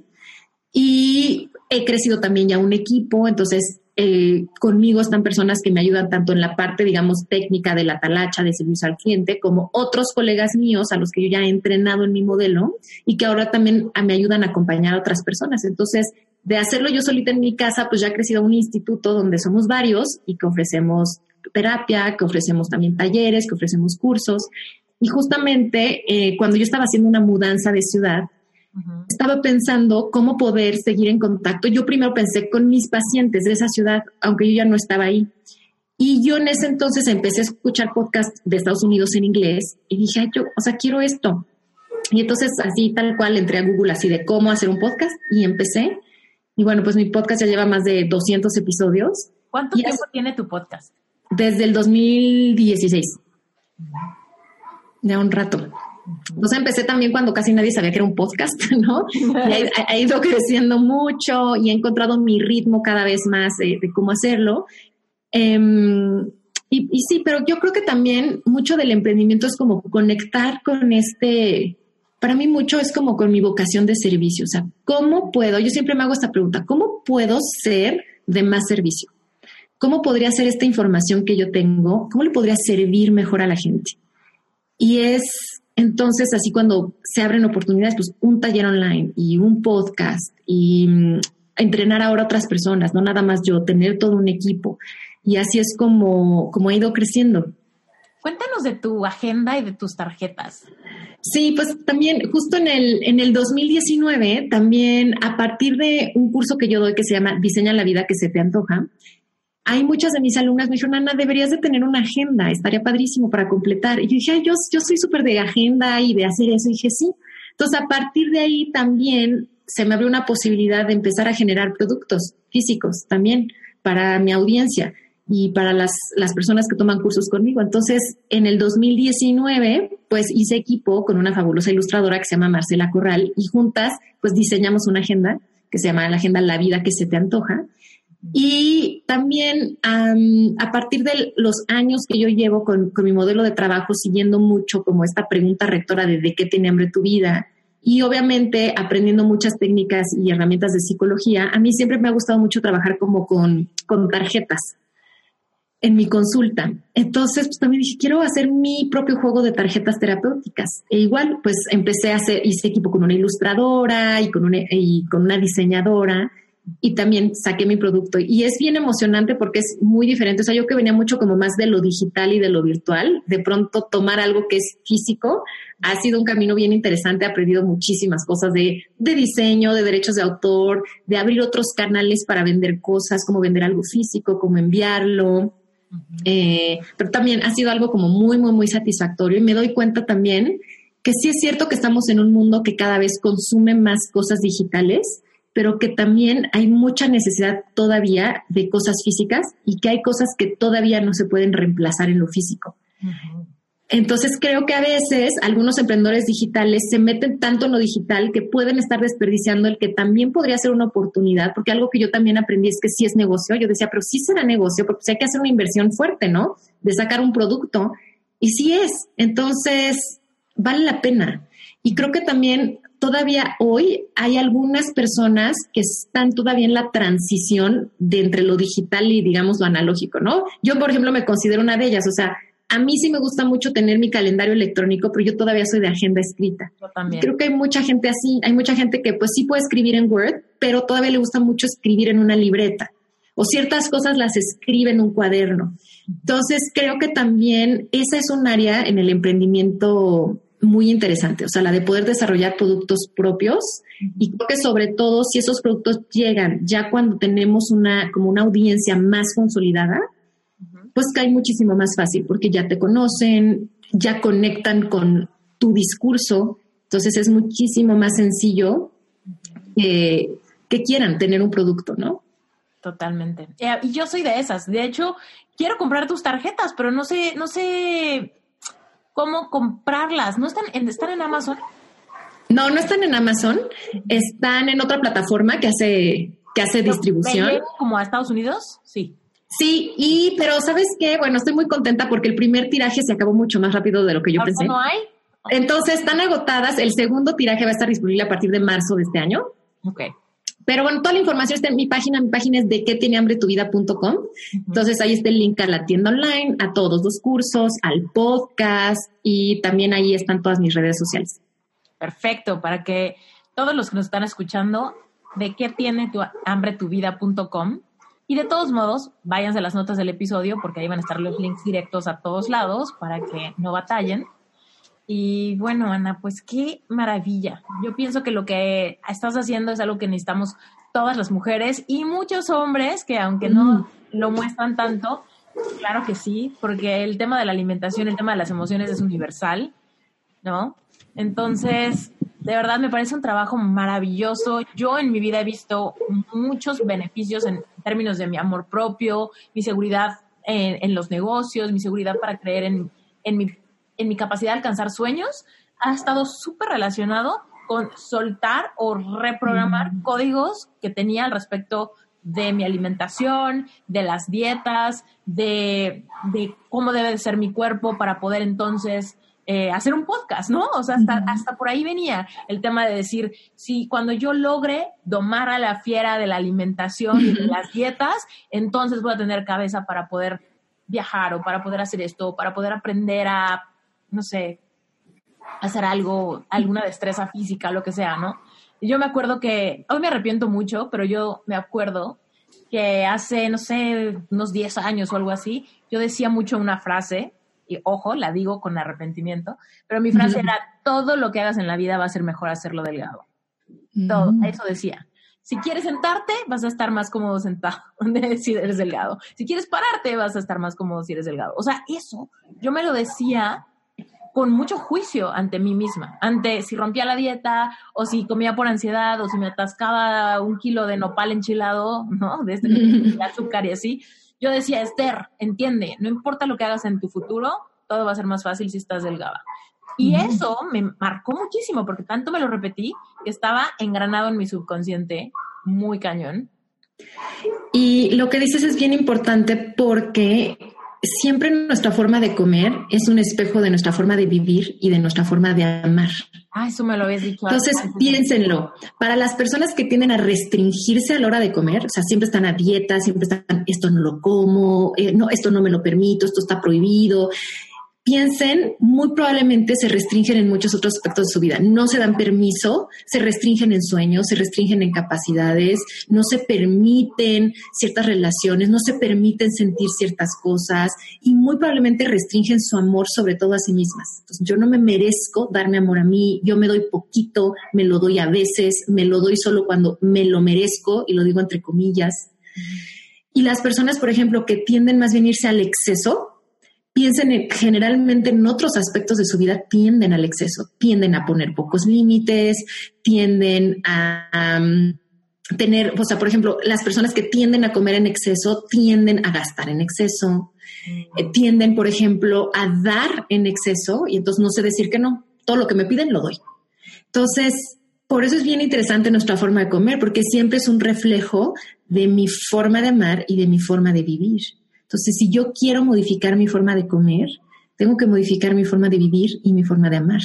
Y he crecido también ya un equipo, entonces eh, conmigo están personas que me ayudan tanto en la parte, digamos, técnica de la talacha, de servicio al cliente, como otros colegas míos a los que yo ya he entrenado en mi modelo y que ahora también me ayudan a acompañar a otras personas. Entonces, de hacerlo yo solita en mi casa, pues ya ha crecido un instituto donde somos varios y que ofrecemos terapia, que ofrecemos también talleres, que ofrecemos cursos. Y justamente eh, cuando yo estaba haciendo una mudanza de ciudad, estaba pensando cómo poder seguir en contacto. Yo primero pensé con mis pacientes de esa ciudad, aunque yo ya no estaba ahí. Y yo en ese entonces empecé a escuchar podcasts de Estados Unidos en inglés y dije, yo, o sea, quiero esto. Y entonces así tal cual entré a Google así de cómo hacer un podcast y empecé. Y bueno, pues mi podcast ya lleva más de 200 episodios. ¿Cuánto tiempo tiene tu podcast? Desde el 2016 de un rato. Entonces empecé también cuando casi nadie sabía que era un podcast, ¿no? Y ha, ido creciendo mucho y he encontrado mi ritmo cada vez más de, cómo hacerlo. Em, y, y, sí, pero yo creo que también mucho del emprendimiento es como conectar con este, para mí mucho es como con mi vocación de servicio. O sea, ¿cómo puedo? Yo siempre me hago esta pregunta, ¿cómo puedo ser de más servicio? ¿Cómo podría ser esta información que yo tengo? ¿Cómo le podría servir mejor a la gente? Y es entonces así cuando se abren oportunidades, pues un taller online y un podcast y mm, entrenar ahora a otras personas, no nada más yo, tener todo un equipo. Y así es como, como ha ido creciendo. Cuéntanos de tu agenda y de tus tarjetas. Sí, pues también justo en el, en el 2019, también a partir de un curso que yo doy que se llama Diseña la vida que se te antoja, hay muchas de mis alumnas me dijeron, Ana, deberías de tener una agenda, estaría padrísimo para completar. Y yo dije, yo, yo soy súper de agenda y de hacer eso. Y dije, sí. Entonces, a partir de ahí también se me abrió una posibilidad de empezar a generar productos físicos también para mi audiencia y para las, las personas que toman cursos conmigo. Entonces, en el 2019, pues hice equipo con una fabulosa ilustradora que se llama Marcela Corral y juntas, pues diseñamos una agenda que se llama la Agenda La Vida que se te antoja y también a partir de los años que yo llevo con, mi modelo de trabajo, siguiendo mucho como esta pregunta rectora de de qué tiene hambre tu vida y obviamente aprendiendo muchas técnicas y herramientas de psicología, a mí siempre me ha gustado mucho trabajar como con, con tarjetas en mi consulta. Entonces, pues también dije, quiero hacer mi propio juego de tarjetas terapéuticas. E igual, pues empecé a hacer, hice equipo con una ilustradora y con una, y con una diseñadora y también saqué mi producto. Y es bien emocionante porque es muy diferente. O sea, yo que venía mucho como más de lo digital y de lo virtual, de pronto tomar algo que es físico ha sido un camino bien interesante. He aprendido muchísimas cosas de, de diseño, de derechos de autor, de abrir otros canales para vender cosas, como vender algo físico, como enviarlo. Eh, pero también ha sido algo como muy, muy, muy satisfactorio. Y me doy cuenta también que sí es cierto que estamos en un mundo que cada vez consume más cosas digitales pero que también hay mucha necesidad todavía de cosas físicas y que hay cosas que todavía no se pueden reemplazar en lo físico. Entonces creo que a veces algunos emprendedores digitales se meten tanto en lo digital que pueden estar desperdiciando el que también podría ser una oportunidad, porque algo que yo también aprendí es que sí es negocio. Yo decía, pero sí será negocio, porque pues hay que hacer una inversión fuerte, ¿no? De sacar un producto. Y sí es. Entonces, vale la pena. Y creo que también todavía hoy hay algunas personas que están todavía en la transición de entre lo digital y digamos lo analógico, ¿no? Yo, por ejemplo, me considero una de ellas, o sea, a mí sí me gusta mucho tener mi calendario electrónico, pero yo todavía soy de agenda escrita. Yo también. Creo que hay mucha gente así, hay mucha gente que pues sí puede escribir en Word, pero todavía le gusta mucho escribir en una libreta o ciertas cosas las escribe en un cuaderno. Entonces, creo que también esa es un área en el emprendimiento muy interesante, o sea, la de poder desarrollar productos propios y creo que sobre todo si esos productos llegan ya cuando tenemos una como una audiencia más consolidada, pues cae muchísimo más fácil porque ya te conocen, ya conectan con tu discurso, entonces es muchísimo más sencillo que quieran tener un producto, ¿no? Totalmente. Eh, y yo soy de esas. De hecho, quiero comprar tus tarjetas, pero no sé, no sé cómo comprarlas. ¿No están en, están en Amazon? No, no están en Amazon. Están en otra plataforma que hace, que hace distribución. ¿Como a Estados Unidos? Sí. Sí, y pero ¿sabes qué? Bueno, estoy muy contenta porque el primer tiraje se acabó mucho más rápido de lo que yo pensé. ¿No hay? Entonces, están agotadas. El segundo tiraje va a estar disponible a partir de marzo de este año. Ok. Pero bueno, toda la información está en mi página. Mi página es de que tiene hambre tu vida.com. Entonces ahí está el link a la tienda online, a todos los cursos, al podcast y también ahí están todas mis redes sociales. Perfecto, para que todos los que nos están escuchando, de qué tiene tu hambre tu vida.com. Y de todos modos, váyanse a las notas del episodio porque ahí van a estar los links directos a todos lados para que no batallen. Y bueno, Ana, pues qué maravilla. Yo pienso que lo que estás haciendo es algo que necesitamos todas las mujeres y muchos hombres que aunque no lo muestran tanto, claro que sí, porque el tema de la alimentación, el tema de las emociones es universal, ¿no? Entonces, de verdad me parece un trabajo maravilloso. Yo en mi vida he visto muchos beneficios en términos de mi amor propio, mi seguridad en, los negocios, mi seguridad para creer en, en mi en mi capacidad de alcanzar sueños ha estado súper relacionado con soltar o reprogramar códigos que tenía al respecto de mi alimentación, de las dietas, de, cómo debe ser mi cuerpo para poder entonces eh, hacer un podcast, ¿no? O sea, hasta, hasta por ahí venía el tema de decir, si cuando yo logre domar a la fiera de la alimentación y de las dietas, entonces voy a tener cabeza para poder viajar o para poder hacer esto, o para poder aprender a no sé, hacer algo, alguna destreza física, lo que sea, ¿no? Yo me acuerdo que, hoy me arrepiento mucho, pero yo me acuerdo que hace, no sé, unos 10 años o algo así, yo decía mucho una frase, y ojo, la digo con arrepentimiento, pero mi frase era, todo lo que hagas en la vida va a ser mejor hacerlo delgado. Todo, eso decía. Si quieres sentarte, vas a estar más cómodo sentado si eres delgado. Si quieres pararte, vas a estar más cómodo si eres delgado. O sea, eso yo me lo decía con mucho juicio ante mí misma, ante si rompía la dieta o si comía por ansiedad o si me atascaba un kilo de nopal enchilado, ¿no? De este de azúcar y así. Yo decía, Esther, entiende, no importa lo que hagas en tu futuro, todo va a ser más fácil si estás delgada. Y eso me marcó muchísimo porque tanto me lo repetí que estaba engranado en mi subconsciente, muy cañón. Y lo que dices es bien importante porque siempre nuestra forma de comer es un espejo de nuestra forma de vivir y de nuestra forma de amar. Ah, eso me lo habías dicho. Entonces, piénsenlo. Para las personas que tienden a restringirse a la hora de comer, o sea, siempre están a dieta, siempre están, esto no lo como, eh, no, esto no me lo permito, esto está prohibido piensen, muy probablemente se restringen en muchos otros aspectos de su vida. No se dan permiso, se restringen en sueños, se restringen en capacidades, no se permiten ciertas relaciones, no se permiten sentir ciertas cosas y muy probablemente restringen su amor sobre todo a sí mismas. Yo no me merezco darme amor a mí, yo me doy poquito, me lo doy a veces, me lo doy solo cuando me lo merezco y lo digo entre comillas. Y las personas, por ejemplo, que tienden más bien a irse al exceso, piensen generalmente en otros aspectos de su vida, tienden al exceso, tienden a poner pocos límites, tienden a, tener, o sea, por ejemplo, las personas que tienden a comer en exceso tienden a gastar en exceso. Eh, tienden, por ejemplo, a dar en exceso y entonces no sé decir que no. Todo lo que me piden lo doy. Entonces, por eso es bien interesante nuestra forma de comer, porque siempre es un reflejo de mi forma de amar y de mi forma de vivir. Entonces, si yo quiero modificar mi forma de comer, tengo que modificar mi forma de vivir y mi forma de amar.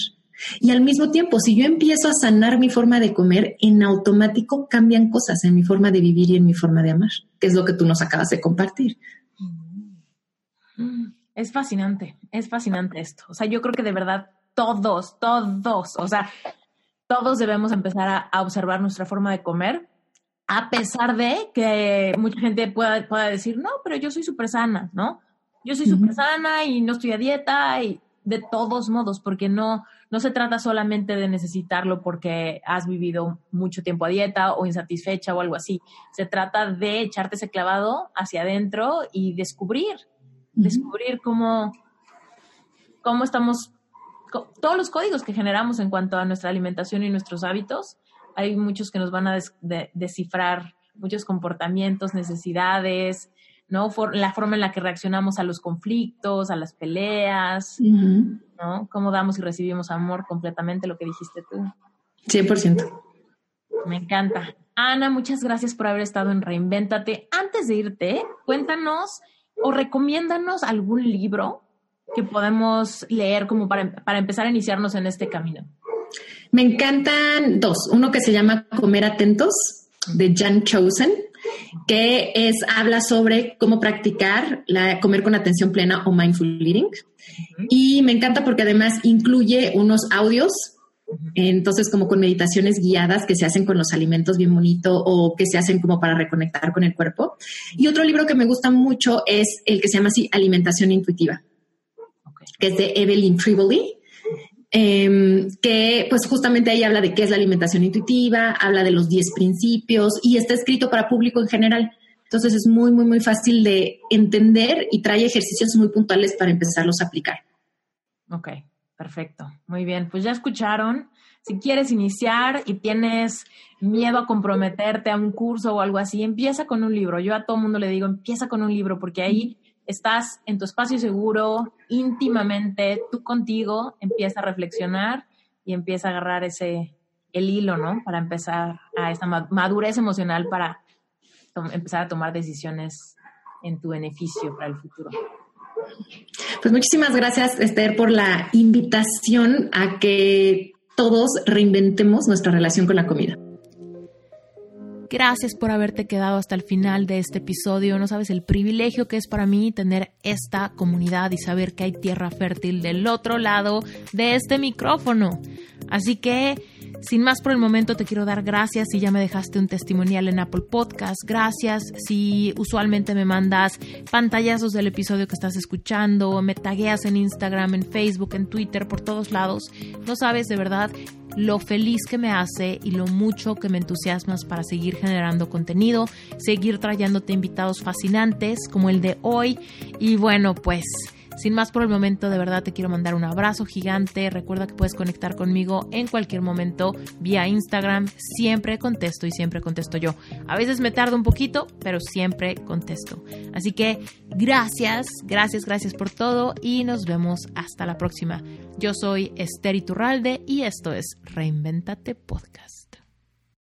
Y al mismo tiempo, si yo empiezo a sanar mi forma de comer, en automático cambian cosas en mi forma de vivir y en mi forma de amar, que es lo que tú nos acabas de compartir. Es fascinante, es fascinante esto. O sea, yo creo que de verdad todos, todos, o sea, todos debemos empezar a, observar nuestra forma de comer, a pesar de que mucha gente pueda, pueda decir, no, pero yo soy súper sana, ¿no? Yo soy súper sana y no estoy a dieta y de todos modos, porque no, no se trata solamente de necesitarlo porque has vivido mucho tiempo a dieta o insatisfecha o algo así. Se trata de echarte ese clavado hacia adentro y descubrir, descubrir cómo, cómo estamos, todos los códigos que generamos en cuanto a nuestra alimentación y nuestros hábitos. Hay muchos que nos van a descifrar muchos comportamientos, necesidades, ¿no? la forma en la que reaccionamos a los conflictos, a las peleas, ¿no? Cómo damos y recibimos amor completamente, lo que dijiste tú. 100%. Me encanta. Ana, muchas gracias por haber estado en Reinvéntate. Antes de irte, cuéntanos o recomiéndanos algún libro que podemos leer como para, para empezar a iniciarnos en este camino. Me encantan dos. Uno que se llama Comer Atentos, de Jan Chosen que es, habla sobre cómo practicar la, comer con atención plena o mindful eating. Y me encanta porque además incluye unos audios, entonces como con meditaciones guiadas que se hacen con los alimentos bien bonito o que se hacen como para reconectar con el cuerpo. Y otro libro que me gusta mucho es el que se llama así Alimentación Intuitiva, que es de Evelyn Triboli Em, que pues justamente ahí habla de qué es la alimentación intuitiva, habla de los 10 principios y está escrito para público en general. Entonces es muy, muy, muy fácil de entender y trae ejercicios muy puntuales para empezarlos a aplicar. Ok, perfecto. Muy bien, pues ya escucharon. Si quieres iniciar y tienes miedo a comprometerte a un curso o algo así, empieza con un libro. Yo a todo mundo le digo, empieza con un libro porque ahí estás en tu espacio seguro, íntimamente, tú contigo, empieza a reflexionar y empieza a agarrar ese, el hilo, ¿no? Para empezar a esa madurez emocional para empezar a tomar decisiones en tu beneficio para el futuro. Pues muchísimas gracias, Esther, por la invitación a que todos reinventemos nuestra relación con la comida. Gracias por haberte quedado hasta el final de este episodio. No sabes el privilegio que es para mí tener esta comunidad y saber que hay tierra fértil del otro lado de este micrófono. Así que, sin más por el momento, te quiero dar gracias si ya me dejaste un testimonial en Apple Podcast. Gracias si usualmente me mandas pantallazos del episodio que estás escuchando, me tagueas en Instagram, en Facebook, en Twitter, por todos lados. No sabes de verdad lo feliz que me hace y lo mucho que me entusiasmas para seguir generando contenido, seguir trayéndote invitados fascinantes como el de hoy. Y bueno, pues sin más por el momento, de verdad te quiero mandar un abrazo gigante. Recuerda que puedes conectar conmigo en cualquier momento vía Instagram. Siempre contesto y siempre contesto yo. A veces me tardo un poquito, pero siempre contesto. Así que gracias, gracias, gracias por todo y nos vemos hasta la próxima. Yo soy Esther Iturralde y esto es Reinventate Podcast.